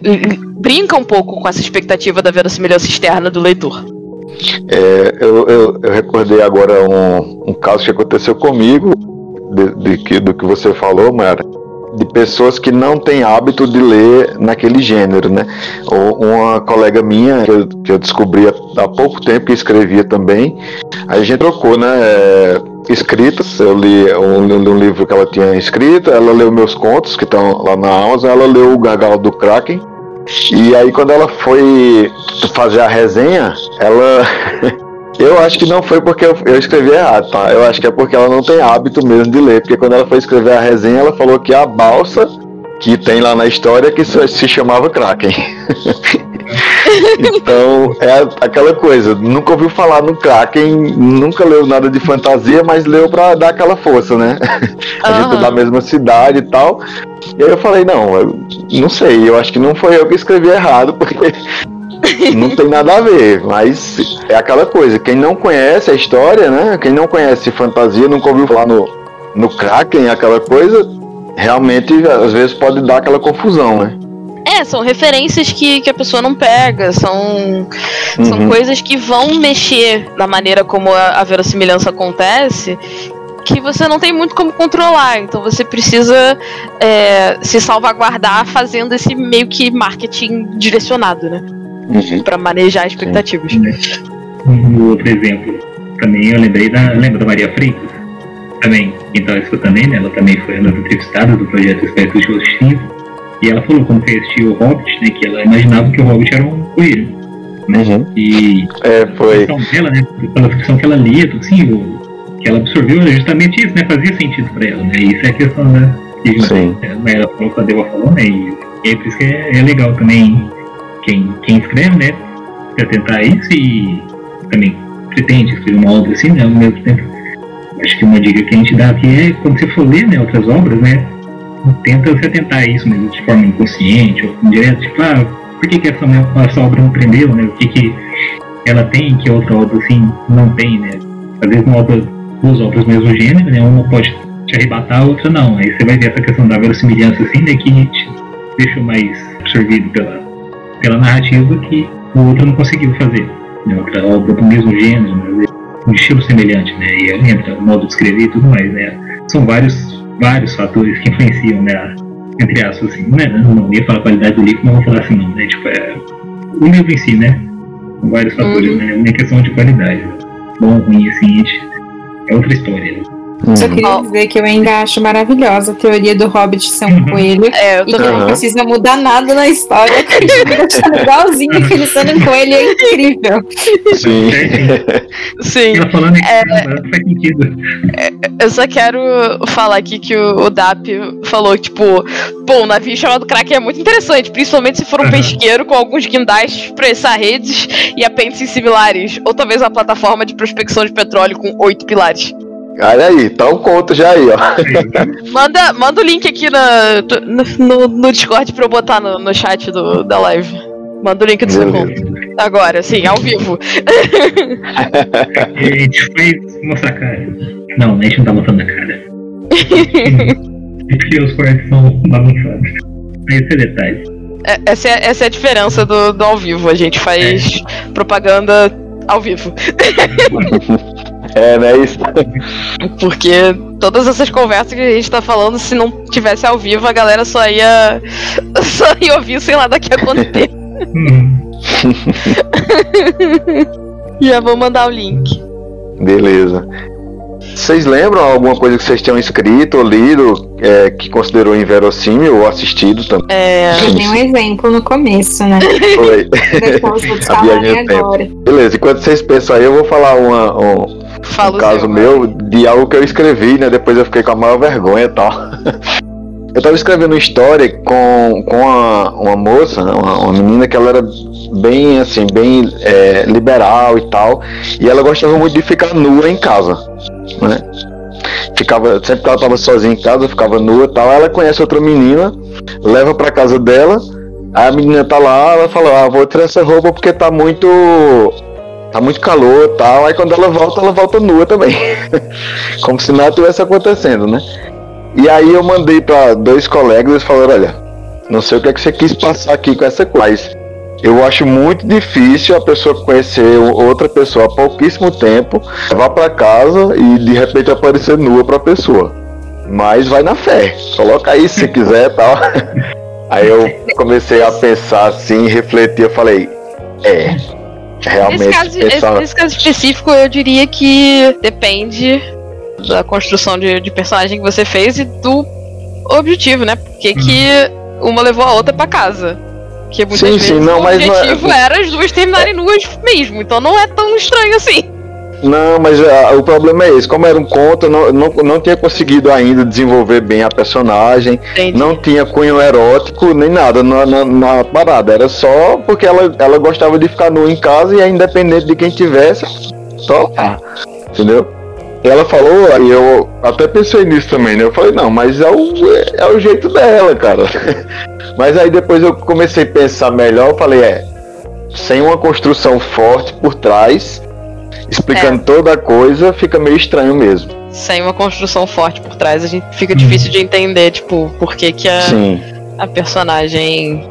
brinca um pouco com essa expectativa da verossimilhança externa do leitor. É, eu, eu, eu, recordei agora um, um caso que aconteceu comigo, de, de, de, do que você falou, Mara, de pessoas que não têm hábito de ler naquele gênero, né? Uma colega minha, que eu, que eu descobri há pouco tempo, que escrevia também, a gente trocou, né? É, escritas, eu li um, um, livro que ela tinha escrito, ela leu meus contos, que estão lá na Amazon, ela leu o Gargalo do Kraken, e aí quando ela foi fazer a resenha, ela Eu acho que não foi porque eu, eu, escrevi errado, tá? Eu acho que é porque ela não tem hábito mesmo de ler. Porque quando ela foi escrever a resenha, ela falou que a balsa que tem lá na história que se chamava Kraken. então, é aquela coisa, nunca ouviu falar no Kraken, nunca leu nada de fantasia, mas leu pra dar aquela força, né? a uhum. gente é da mesma cidade e tal. E aí eu falei, não, eu não sei, eu acho que não foi eu que escrevi errado, porque não tem nada a ver, mas é aquela coisa, quem não conhece a história, né? Quem não conhece fantasia, nunca ouviu falar no, no Kraken, aquela coisa, realmente às vezes pode dar aquela confusão, né? É, são referências que, que a pessoa não pega, são, uhum. são coisas que vão mexer na maneira como a, a verossimilhança acontece que você não tem muito como controlar. Então você precisa é, se salvaguardar fazendo esse meio que marketing direcionado, né? Uhum. para manejar expectativas. Um outro exemplo também eu lembrei da lembra da Maria Freitas também. Então isso também né? Ela também foi uma das entrevistadas do projeto de Justiça e ela falou quando foi assistir o Hobbit né? Que ela imaginava que o Hobbit era um coelho. Né uhum. e é, foi. a dela né? Pela ficção que ela lia tudo assim o, que ela absorveu era justamente isso né? Fazia sentido para ela né? E isso é a questão né? Sim. ela falou que a Deva falou né? E, e é por isso que é, é legal também quem, quem escreve, né? Pra tentar isso e também pretende escrever uma obra assim, né? Ao mesmo tempo. Acho que uma dica que a gente dá aqui é quando você for ler né, outras obras, né? Tenta você tentar isso mesmo de forma inconsciente ou direto, tipo, ah, por que, que essa, essa obra não prendeu, né? O que, que ela tem que outra obra assim não tem, né? Às vezes uma obra, duas obras do mesmo gênero, né? Uma pode te arrebatar, a outra não. Aí você vai ver essa questão da verossimilhança assim, né? Que te deixa mais absorvido pela, pela narrativa que o outro não conseguiu fazer. Né? Outra obra do mesmo gênero, né? um estilo semelhante, né? E entra o modo de escrever e tudo mais, né? São vários, vários fatores que influenciam, né? Entre aspas, assim, né? não ia falar qualidade do livro, mas vou falar assim, não, né? Tipo, é, o livro em si, né? São vários fatores, uhum. né? Não é questão de qualidade. Bom, ruim, assim, é outra história, né? Só queria dizer que eu ainda acho maravilhosa a teoria do Hobbit ser um coelho. É, eu E que também. não precisa mudar nada na história. Tá igualzinho que ele sendo um coelho é incrível. Sim. Sim. Falando cara, faz sentido. Eu só quero falar aqui que o, o Dap falou, tipo, pô, um navio chamado Kraken é muito interessante, principalmente se for um Uhum. pesqueiro com alguns guindastes pra içar redes e apêndices similares, ou talvez uma plataforma de prospecção de petróleo com oito pilares. Olha aí, tá um conto já aí, ó. Manda, manda o link aqui na, no, no Discord pra eu botar no, no chat do, da live. Manda o link do seu conto. Agora, sim, ao vivo. A gente vai mostrar a cara. Não, a gente não tá mostrando a cara. É porque os cortes são bagunçados. Esse é detalhe. É- Essa é, essa é a diferença do, do ao vivo. A gente faz propaganda ao vivo. É, né? Isso. Porque todas essas conversas que a gente tá falando, se não tivesse ao vivo, a galera só ia. só ia ouvir sei lá daqui a quanto tempo. Já vou mandar o link. Beleza. Vocês lembram alguma coisa que vocês tenham escrito ou lido é, que considerou inverossímil ou assistido também? É. Eu dei um exemplo no começo, né? Foi. Depois vou A viagem falarem no tempo. agora. Beleza, enquanto vocês pensam aí, eu vou falar uma, um, Fala um caso seu. meu de algo que eu escrevi, né? Depois eu fiquei com a maior vergonha e tal. Eu tava escrevendo uma história com, com uma, uma moça, né, uma, uma menina que ela era bem assim, bem é, liberal e tal. E ela gostava muito de ficar nua em casa. Né? Ficava, sempre que ela tava sozinha em casa, ficava nua e tal. Ela conhece outra menina, leva pra casa dela. Aí a menina tá lá, ela fala, ah, vou tirar essa roupa porque tá muito. Tá muito calor e tal. Aí quando ela volta, ela volta nua também. Como se nada tivesse acontecendo, né? E aí eu mandei pra dois colegas eles falaram, olha, não sei o que é que você quis passar aqui com essa mas Eu acho muito difícil a pessoa conhecer outra pessoa há pouquíssimo tempo, levar pra casa e de repente aparecer nua pra pessoa. Mas vai na fé. Coloca aí se quiser tal. Aí eu comecei a pensar assim, refletir, eu falei, é. Realmente, Nesse caso, pessoal- esse- nesse caso específico, eu diria que depende da construção de, de personagem que você fez e do objetivo, né? Porque que uma levou a outra pra casa. Porque muitas Sim, vezes sim, não, o mas não é- objetivo era as duas terminarem nuas mesmo. Então não é tão estranho assim. Não, mas ah, o problema é esse. Como era um conto, não, não, não tinha conseguido ainda desenvolver bem a personagem. Entendi. Não tinha cunho erótico nem nada na, na, na parada. Era só porque ela, ela gostava de ficar nua em casa e aí, independente de quem tivesse, só lá. Entendeu? Ela falou, e eu até pensei nisso também, né? Eu falei, não, mas é o, é o jeito dela, cara. mas aí depois eu comecei a pensar melhor, eu falei, é, sem uma construção forte por trás, explicando toda a coisa, fica meio estranho mesmo. Sem uma construção forte por trás, a gente fica difícil de entender, tipo, por que, que a, Sim. a personagem.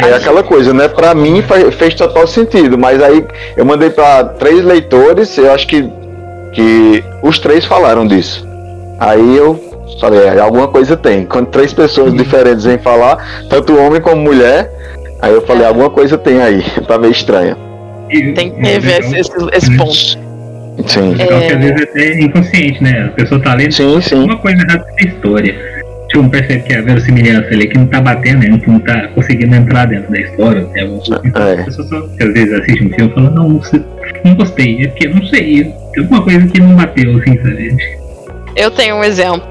É aquela coisa, né? Pra mim fez total sentido, mas aí eu mandei pra três leitores, eu acho que, que os três falaram disso. Aí eu falei, é, alguma coisa tem. Quando três pessoas diferentes vêm falar, tanto homem como mulher, aí eu falei, É. alguma coisa tem aí, tá meio estranho. E- Tem que e- rever esse, esse, esse ponto. Sim. Legal que às vezes até é inconsciente, né? A pessoa tá lendo Sim, sim. uma coisa errada com a história. Tipo, não percebe que a verossimilhança ali que não tá batendo, né? não tá conseguindo entrar dentro da história. Coisa. Então, É. A pessoa só, que às vezes assiste um filme e fala, não, não gostei, é porque não sei, tem alguma coisa que não bateu, assim, sabe? Eu tenho um exemplo.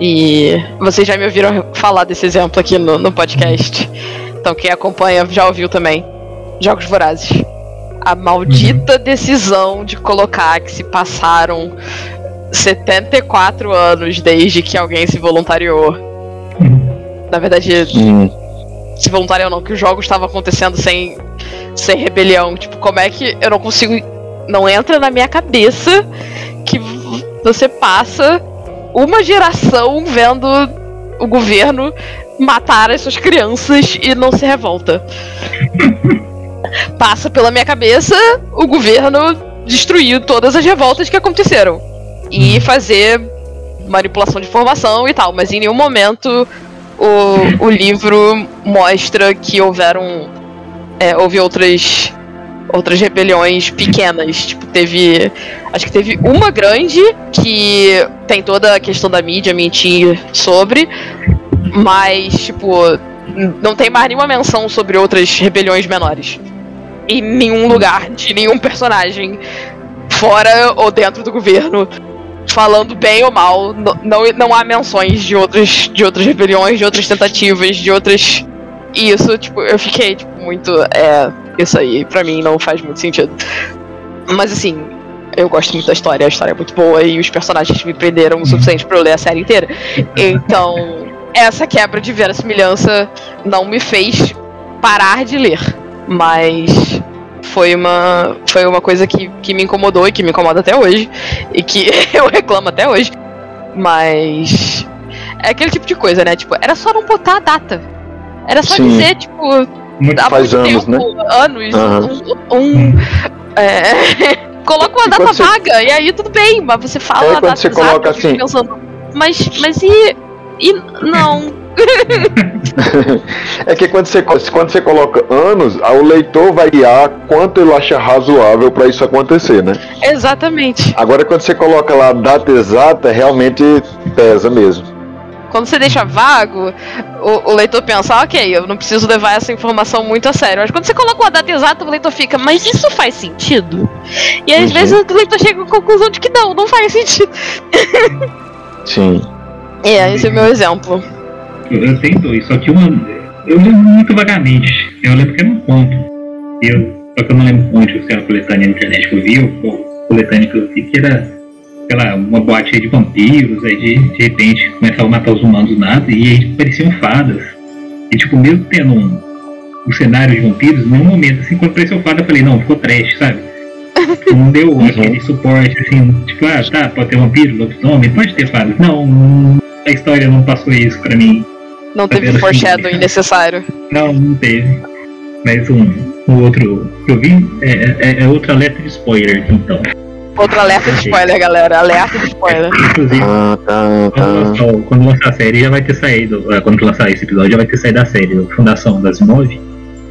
E vocês já me ouviram falar desse exemplo aqui no, no podcast. Então quem acompanha já ouviu também. Jogos Vorazes. A maldita decisão de colocar que se passaram 74 anos desde que alguém se voluntariou. Na verdade, Hum, se voluntariou não, que o jogo estava acontecendo sem, sem rebelião. Tipo, como é que eu não consigo. Não entra na minha cabeça que você passa uma geração vendo o governo matar as suas crianças e não se revolta. Passa pela minha cabeça o governo destruir todas as revoltas que aconteceram. E fazer manipulação de informação e tal, mas em nenhum momento o, o livro mostra que houveram. é, houve outras. outras rebeliões pequenas. Tipo, teve. Acho que teve uma grande que tem toda a questão da mídia mentir sobre. Mas, tipo, não tem mais nenhuma menção sobre outras rebeliões menores. Em nenhum lugar, de nenhum personagem. Fora ou dentro do governo falando bem ou mal, não, não há menções de outras, de outras rebeliões, de outras tentativas, de outras. Isso, tipo, eu fiquei, tipo, muito. É, isso aí, pra mim, não faz muito sentido. Mas assim, eu gosto muito da história, a história é muito boa e os personagens me prenderam o suficiente pra eu ler a série inteira. Então, essa quebra de verossimilhança não me fez parar de ler. Mas foi uma, foi uma coisa que, que me incomodou e que me incomoda até hoje. E que eu reclamo até hoje. Mas. É aquele tipo de coisa, né? Tipo, era só não botar a data. Era só Sim. dizer, tipo. Muito faz anos, tempo, né? Anos. Uhum. Um. um é, coloca uma e data você... vaga, e aí tudo bem, mas você fala é, a data você exata, coloca assim. Pensando, mas, mas e. E não. é que quando você, quando você coloca anos, o leitor vai guiar quanto ele acha razoável para isso acontecer, né? Exatamente. Agora, quando você coloca lá a data exata, realmente pesa mesmo. Quando você deixa vago, o, o, leitor pensa, ok, eu não preciso levar essa informação muito a sério. Mas quando você coloca uma data exata, o leitor fica, mas isso faz sentido? E às uhum. vezes o leitor chega à conclusão de que não, não faz sentido. Sim. É, esse é o meu exemplo. Eu tenho dois, só que uma. Eu lembro muito vagamente. Eu lembro que era um conto. Eu, só que eu não lembro onde se era coletânea na internet que eu vi, ou coletânea que eu vi, que era, sei lá, uma boate de vampiros, aí de, de repente começavam a matar os humanos do nada, e aí pareciam fadas. E tipo, mesmo tendo um, um cenário de vampiros, em nenhum momento, assim, quando apareceu fada, eu falei, não, ficou trash, sabe? Não deu uhum. aquele suporte, assim, tipo, ah, tá, pode ter vampiro, lobisomem, pode ter fadas. Não, a história não passou isso pra mim. Não teve foreshadowing necessário. Não, não teve. Mas um, um outro que eu vi é, é, é outro alerta de spoiler, então. Outro alerta de spoiler, galera. Alerta de spoiler. Inclusive, ah, tá, tá. Quando, lançar, quando, lançar, a série já vai ter saído. Ah, quando lançar esse episódio já vai ter saído a série, Fundação das Imóveis.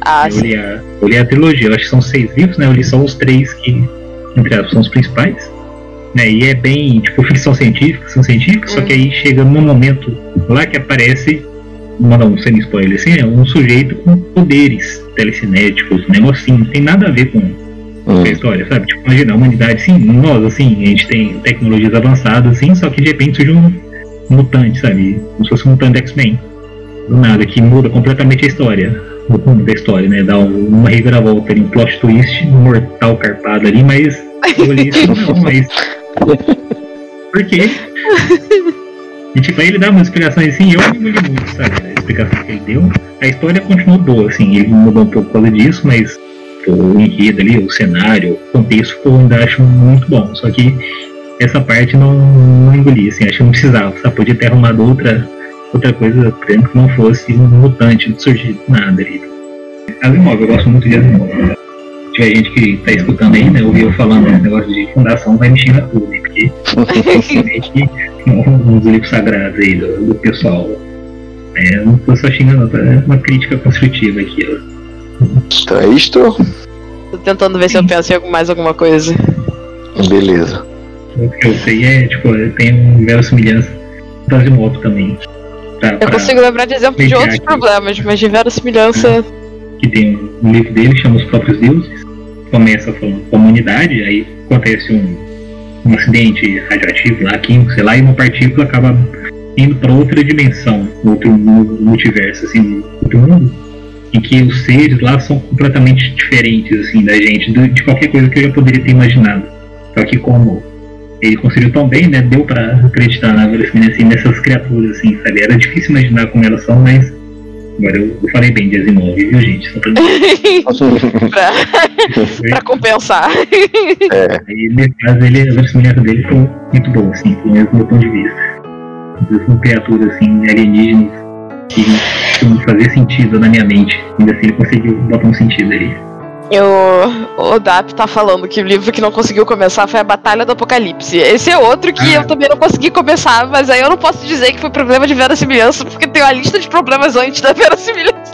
Ah, eu, li a, eu li a trilogia, eu acho que são seis livros, né? Eu li só os três que, entre aspas, são os principais. Né? E é bem, tipo, ficção científica, ficção científica, hum. só que aí chega num momento lá que aparece mandar um sem spoiler assim, é um sujeito com poderes telecinéticos, um negocinho, não tem nada a ver com, hum. a história, sabe? Tipo, imagina, a humanidade, sim, nós, assim, a gente tem tecnologias avançadas, assim, só que de repente surge um mutante, sabe? Como se fosse um mutante X-Men. Do nada, que muda completamente a história, o rumo da história, né? Dá uma reviravolta ali, um plot twist mortal carpado ali, mas eu olhei isso, não, mas. Por quê? E tipo, aí ele dá umas explicações assim, eu me engoli muito, sabe? A explicação que ele deu. A história continuou boa, assim, ele mudou um pouco por causa disso, mas pô, o enredo ali, o cenário, o contexto, pô, ainda acho muito bom. Só que essa parte não, não engoli, assim, acho que não precisava, sabe? Podia ter arrumado outra, outra coisa, por exemplo, que não fosse um mutante de surgir nada ali. Asimov, eu gosto muito de Asimov. Se tiver gente que tá escutando aí, né, ouviu falando esse negócio de fundação, vai me xingar tudo, né? Porque simplesmente uns livros sagrados aí do, do pessoal. É, não tô só xingando, é uma crítica construtiva aqui, ó. Tá isto? Tô tentando ver se eu penso em mais alguma coisa. Beleza. O que eu sei é, tipo, tem um bela semelhança das de moto também. Pra, eu consigo lembrar de exemplos de outros aqui. problemas, mas de semelhança. É. Que tem um livro dele, chama Os Próprios Deuses. Começa falando com a humanidade, aí acontece um um acidente radioativo lá, químico, sei lá, e uma partícula acaba indo para outra dimensão, outro multiverso, assim, outro mundo, em que os seres lá são completamente diferentes, assim, da gente, de qualquer coisa que eu já poderia ter imaginado. Só que como ele conseguiu tão bem, né, deu para acreditar na assim, nessas criaturas, assim, sabe? Era difícil imaginar como elas são, mas Agora eu, eu, falei bem de Asimov, viu, gente? Só pra, pra, pra compensar. É. Aí, nesse caso, ele, a verossimilhança dele foi muito boa, assim, pelo menos do meu ponto de vista. São criaturas, assim, alienígenas que não fazer sentido na minha mente. Ainda assim, ele conseguiu botar um sentido ali. O, o Dap tá falando que o livro que não conseguiu começar foi a Batalha do Apocalipse. Esse é outro que ah. eu também não consegui começar, mas aí eu não posso dizer que foi problema de verossimilhança, porque tem uma lista de problemas antes da verossimilhança.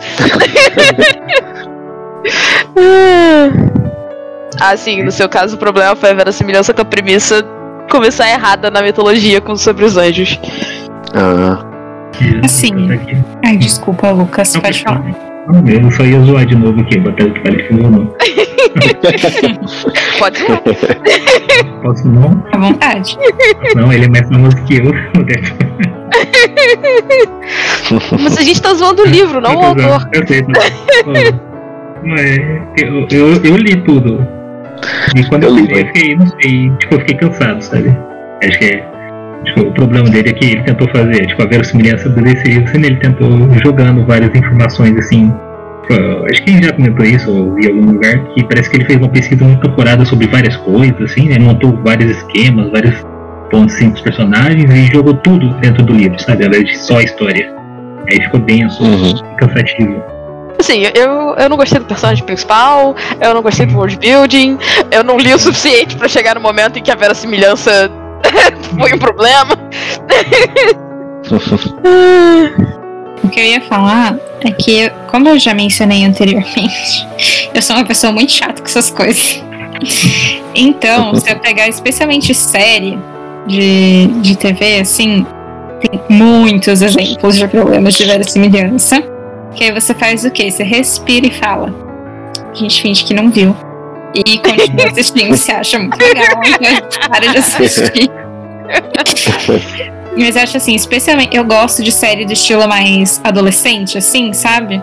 Assim, no seu caso, o problema foi a verossimilhança com a premissa começar errada na mitologia com sobre os anjos. Ah, Assim. Ai, desculpa, Lucas, Não, pode falar. Não, eu só ia zoar de novo aqui, que falei que não. Pode ser. Posso não? À vontade. Não, ele é mais famoso que eu. Mas a gente tá zoando o livro, não o autor. Eu sei, não. Não é, eu, eu, eu li tudo. E quando eu, Eu li, li, eu fiquei, não sei, tipo, eu fiquei cansado, sabe? Acho que é. Tipo, o problema dele é que ele tentou fazer, tipo, a verossimilhança do DC ele tentou jogando várias informações assim. tipo, Acho que a gente já comentou isso, ou vi em algum lugar, que parece que ele fez uma pesquisa muito apurada sobre várias coisas, assim, né? Montou vários esquemas, vários pontos assim, dos personagens e jogou tudo dentro do livro, sabe? Ao invés de só a história. Aí ficou denso, Uhum. cansativo. Assim, eu, eu não gostei do personagem principal, eu não gostei do world building, eu não li o suficiente pra chegar no momento em que a verossimilhança foi um problema. O que eu ia falar é que, como eu já mencionei anteriormente, eu sou uma pessoa muito chata com essas coisas. Então, se eu pegar especialmente série de, de TV, assim, tem muitos exemplos de problemas de verossimilhança. Que aí você faz o quê? Você respira e fala. A gente finge que não viu. E continua assistindo, se acha muito legal, então a gente para de assistir. Mas eu acho assim, especialmente eu gosto de série do estilo mais adolescente, assim, sabe?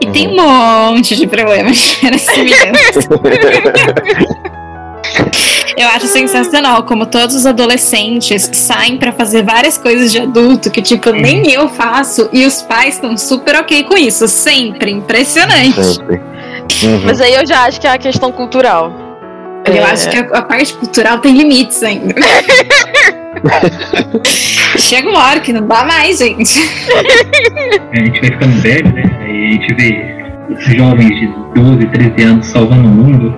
E tem um monte de problemas de verossimilhança. Eu acho sensacional como todos os adolescentes saem pra fazer várias coisas de adulto que, tipo, nem eu faço e os pais estão super ok com isso. Sempre. Impressionante. Sempre. Uhum. Mas aí eu já acho que é a questão cultural. Eu É, acho que a, a parte cultural tem limites ainda. Chega uma hora que não dá mais, gente. A gente vai ficando velho, né? Aí a gente vê esses jovens de 12, 13 anos salvando o mundo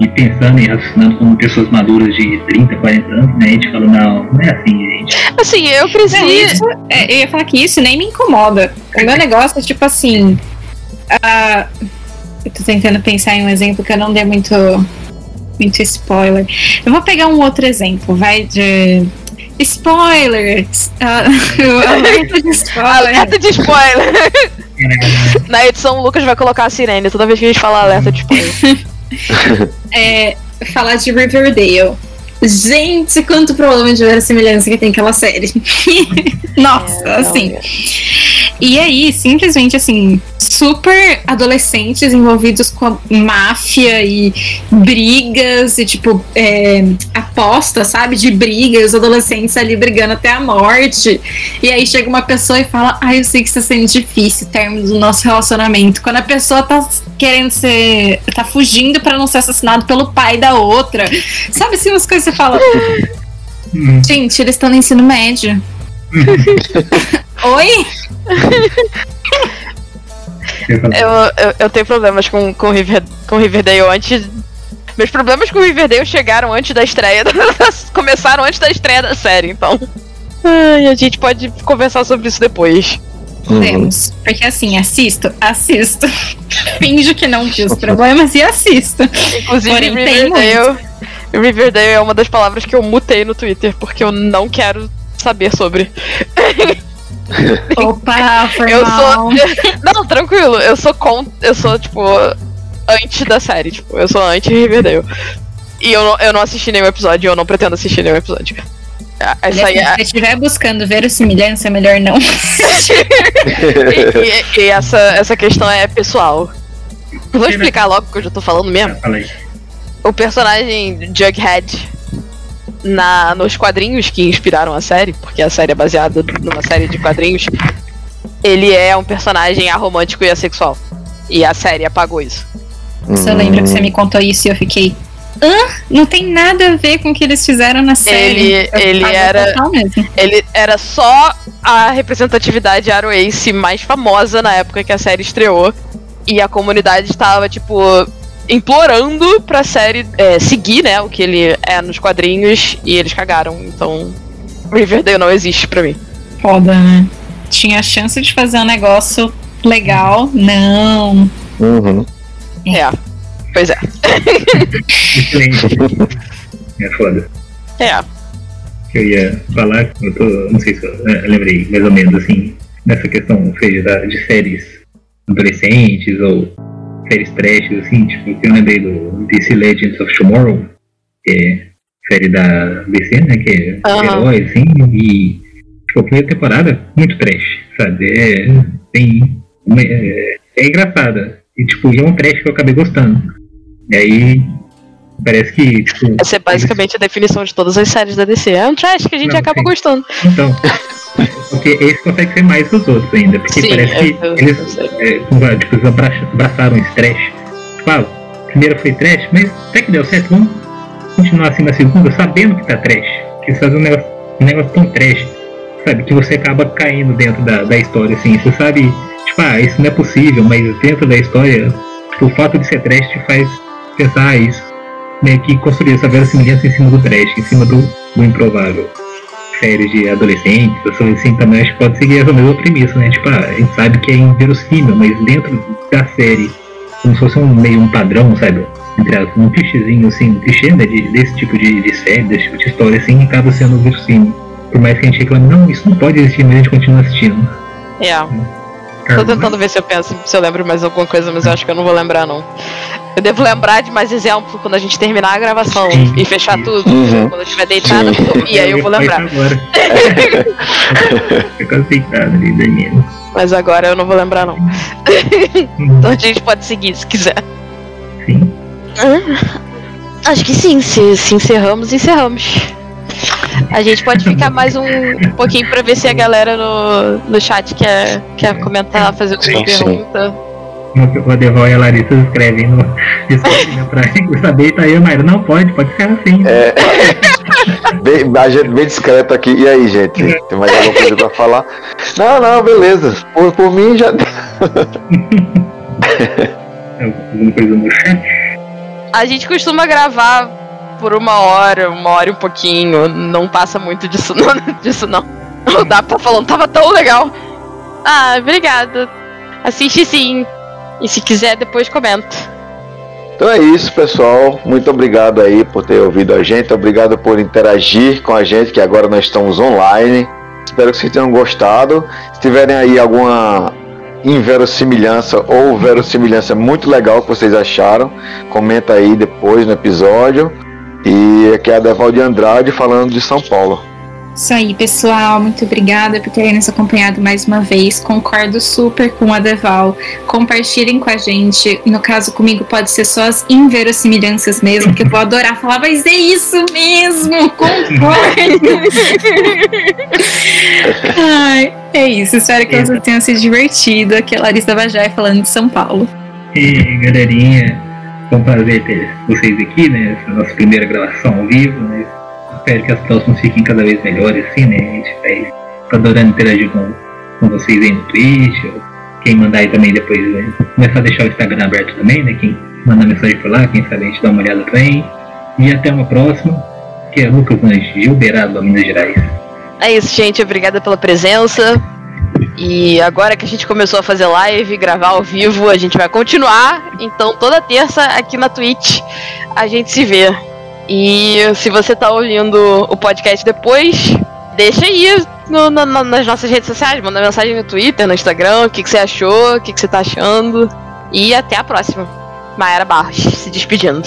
e pensando e raciocinando como pessoas maduras de 30, 40 anos, né? A gente fala, não, não é assim, gente. Assim, eu cresci. Não, isso, é, eu ia falar que isso nem me incomoda. O meu negócio é tipo assim. ah, eu tô tentando pensar em um exemplo que eu não dei muito, muito spoiler. Eu vou pegar um outro exemplo, vai de. Spoilers! Ah, alerta de spoiler. Alerta de spoiler. Na edição, o Lucas vai colocar a sirene toda vez que a gente falar alerta de spoiler. É, falar de Riverdale. Gente, quanto problema de verossimilhança que tem aquela série. Nossa, É, assim. não, E aí, simplesmente assim, super adolescentes envolvidos com a máfia e brigas e tipo, é, aposta, sabe? De briga, e os adolescentes ali brigando até a morte. E aí chega uma pessoa e fala: Ah, eu sei que está sendo difícil o término do nosso relacionamento. Quando a pessoa tá querendo ser. Tá fugindo pra não ser assassinado pelo pai da outra. Sabe assim, umas coisas que você fala. Hum, Gente, eles estão no ensino médio. Oi? eu falo, Eu, eu, eu tenho problemas com, com, River, com Riverdale antes. Meus problemas com Riverdale chegaram antes da estreia. da- começaram antes da estreia da série, então. Ai, a gente pode conversar sobre isso depois. Uhum. Temos. Porque assim, assisto, assisto. Finjo que não vi os problemas e assisto. Inclusive, Porém, tem Riverdale. Riverdale é uma das palavras que eu mutei no Twitter, porque eu não quero saber sobre. Opa, foi Eu mal. sou. Não, tranquilo, eu sou com. Eu sou, tipo, anti da série, tipo, eu sou anti-Riverdale. E eu não, eu não assisti nenhum episódio, eu não pretendo assistir nenhum episódio. Essa aí é, Se você estiver buscando verossimilhança, é melhor não. e, e- e essa, essa questão é pessoal. Eu Vou explicar logo que eu já tô falando mesmo. aí. O personagem Jughead na, nos quadrinhos que inspiraram a série, porque a série é baseada numa série de quadrinhos, ele é um personagem aromântico e assexual. E a série apagou isso. Você lembra que você me contou isso e eu fiquei. Hã? Não tem nada a ver com o que eles fizeram na série. Ele- Eu ele era-. Ele era só a representatividade Arrow Ace mais famosa na época que a série estreou. E a comunidade estava, tipo, implorando pra série é, seguir, né, o que ele é nos quadrinhos. E eles cagaram. Então, Riverdale não existe pra mim. Foda, né? Tinha a chance de fazer um negócio legal. Não. Uhum. É. Pois é. É foda. É. Que eu ia falar, eu tô, não sei se eu é, lembrei mais ou menos assim, nessa questão, seja da, de séries adolescentes ou séries trash, assim, tipo, que eu lembrei do DC Legends of Tomorrow, que é série da DC, né, que é Aham. herói, assim, e tipo, a primeira temporada, muito trash, sabe, é, tem, uma- é, é engraçada, e tipo, e é um trash que eu acabei gostando, e aí, parece que, tipo... Essa é basicamente a definição de todas as séries da DC. É um trash que a gente Não, acaba sim. gostando. Então, porque esse consegue ser mais que os outros ainda, porque Sim, parece que eu- eu- eles, eu sei. é, tipo, eles abra- abraçaram esse trash. Tipo, ah, a primeira foi trash, mas até que deu certo, vamos continuar assim na segunda, sabendo que tá trash. Que eles fazem um negócio, um negócio tão trash, sabe, que você acaba caindo dentro da, da história, assim, você sabe, tipo, ah, isso não é possível, mas dentro da história, tipo, o fato de ser trash te faz pensar, isso meio que construir essa verossimilhança em cima do trash, em cima do, do improvável séries de adolescentes, pessoas assim, também acho que pode seguir essa mesma premissa, né? Tipo, a gente sabe que é inverossímil, mas dentro da série, como se fosse um meio um padrão, sabe? Entre um clichêzinho, assim, um clichê, né? De, desse tipo de, de série, desse tipo de história, assim, acaba sendo verossímil. Por mais que a gente reclame, não, isso não pode existir, mas a gente continua assistindo. É. Cara, Tô tentando ver se eu penso, se eu lembro mais alguma coisa, mas eu acho que eu não vou lembrar, não. Eu devo lembrar de mais exemplo quando a gente terminar a gravação Sim, e fechar tudo. Uhum. Quando eu estiver deitada, Sim. dormir, aí eu vou lembrar. Agora. Eu deitado ali, dormindo. Mas agora eu não vou lembrar, não. Então a gente pode seguir se quiser. Sim. Acho que sim, se, se encerramos, encerramos. A gente pode ficar mais um, um pouquinho pra ver se a galera no, no chat quer, quer comentar, fazer alguma Sim, sim. Pergunta. O Adeval e a Larissa escrevem no Discord né, pra saber, tá aí, Mayra. Não pode, pode ser assim. É. Bem, a gente bem discreto aqui. E aí, gente? Tem mais alguma coisa pra falar? Não, não, beleza. Por, por mim já. Alguma coisa no chat? A gente costuma gravar por uma hora, uma hora e um pouquinho. Não passa muito disso não. Disso não. O Dap tá falando, tava tão legal. Ah, obrigada. Assiste sim. E se quiser, depois comenta. Então é isso, pessoal. Muito obrigado aí por ter ouvido a gente. Obrigado por interagir com a gente, que agora nós estamos online. Espero que vocês tenham gostado. Se tiverem aí alguma inverossimilhança ou verossimilhança muito legal que vocês acharam, comenta aí depois no episódio. E aqui é a Devalde Andrade falando de São Paulo. Isso aí, pessoal. Muito obrigada por terem nos acompanhado mais uma vez. Concordo super com a Deval. Compartilhem com a gente. No caso, comigo pode ser só as inverossimilhanças mesmo, que eu vou adorar falar, mas é isso mesmo! Concordo! Ai, é isso. Espero que vocês tenham se divertido. Aqui é a Larissa Bajai falando de São Paulo. E galerinha, foi um prazer ter vocês aqui, né? Essa nossa primeira gravação ao vivo, né? Espero que as próximas fiquem cada vez melhores, assim, né? Gente vai tá adorando interagir com, com vocês aí no Twitch, ou quem mandar aí também depois, né? Começar a deixar o Instagram aberto também, né? Quem mandar mensagem por lá, quem sabe a gente dá uma olhada também. E até uma próxima, que é Lucas Lange, de Uberaba, Minas Gerais. É isso, gente. Obrigada pela presença. E agora que a gente começou a fazer live, gravar ao vivo, a gente vai continuar. Então, toda terça aqui na Twitch a gente se vê. E se você tá ouvindo o podcast depois, deixa aí no- no- nas nossas redes sociais. Manda mensagem no Twitter, no Instagram, o que, que você achou, o que, que você tá achando. E até a próxima. Maera Barros, se despedindo.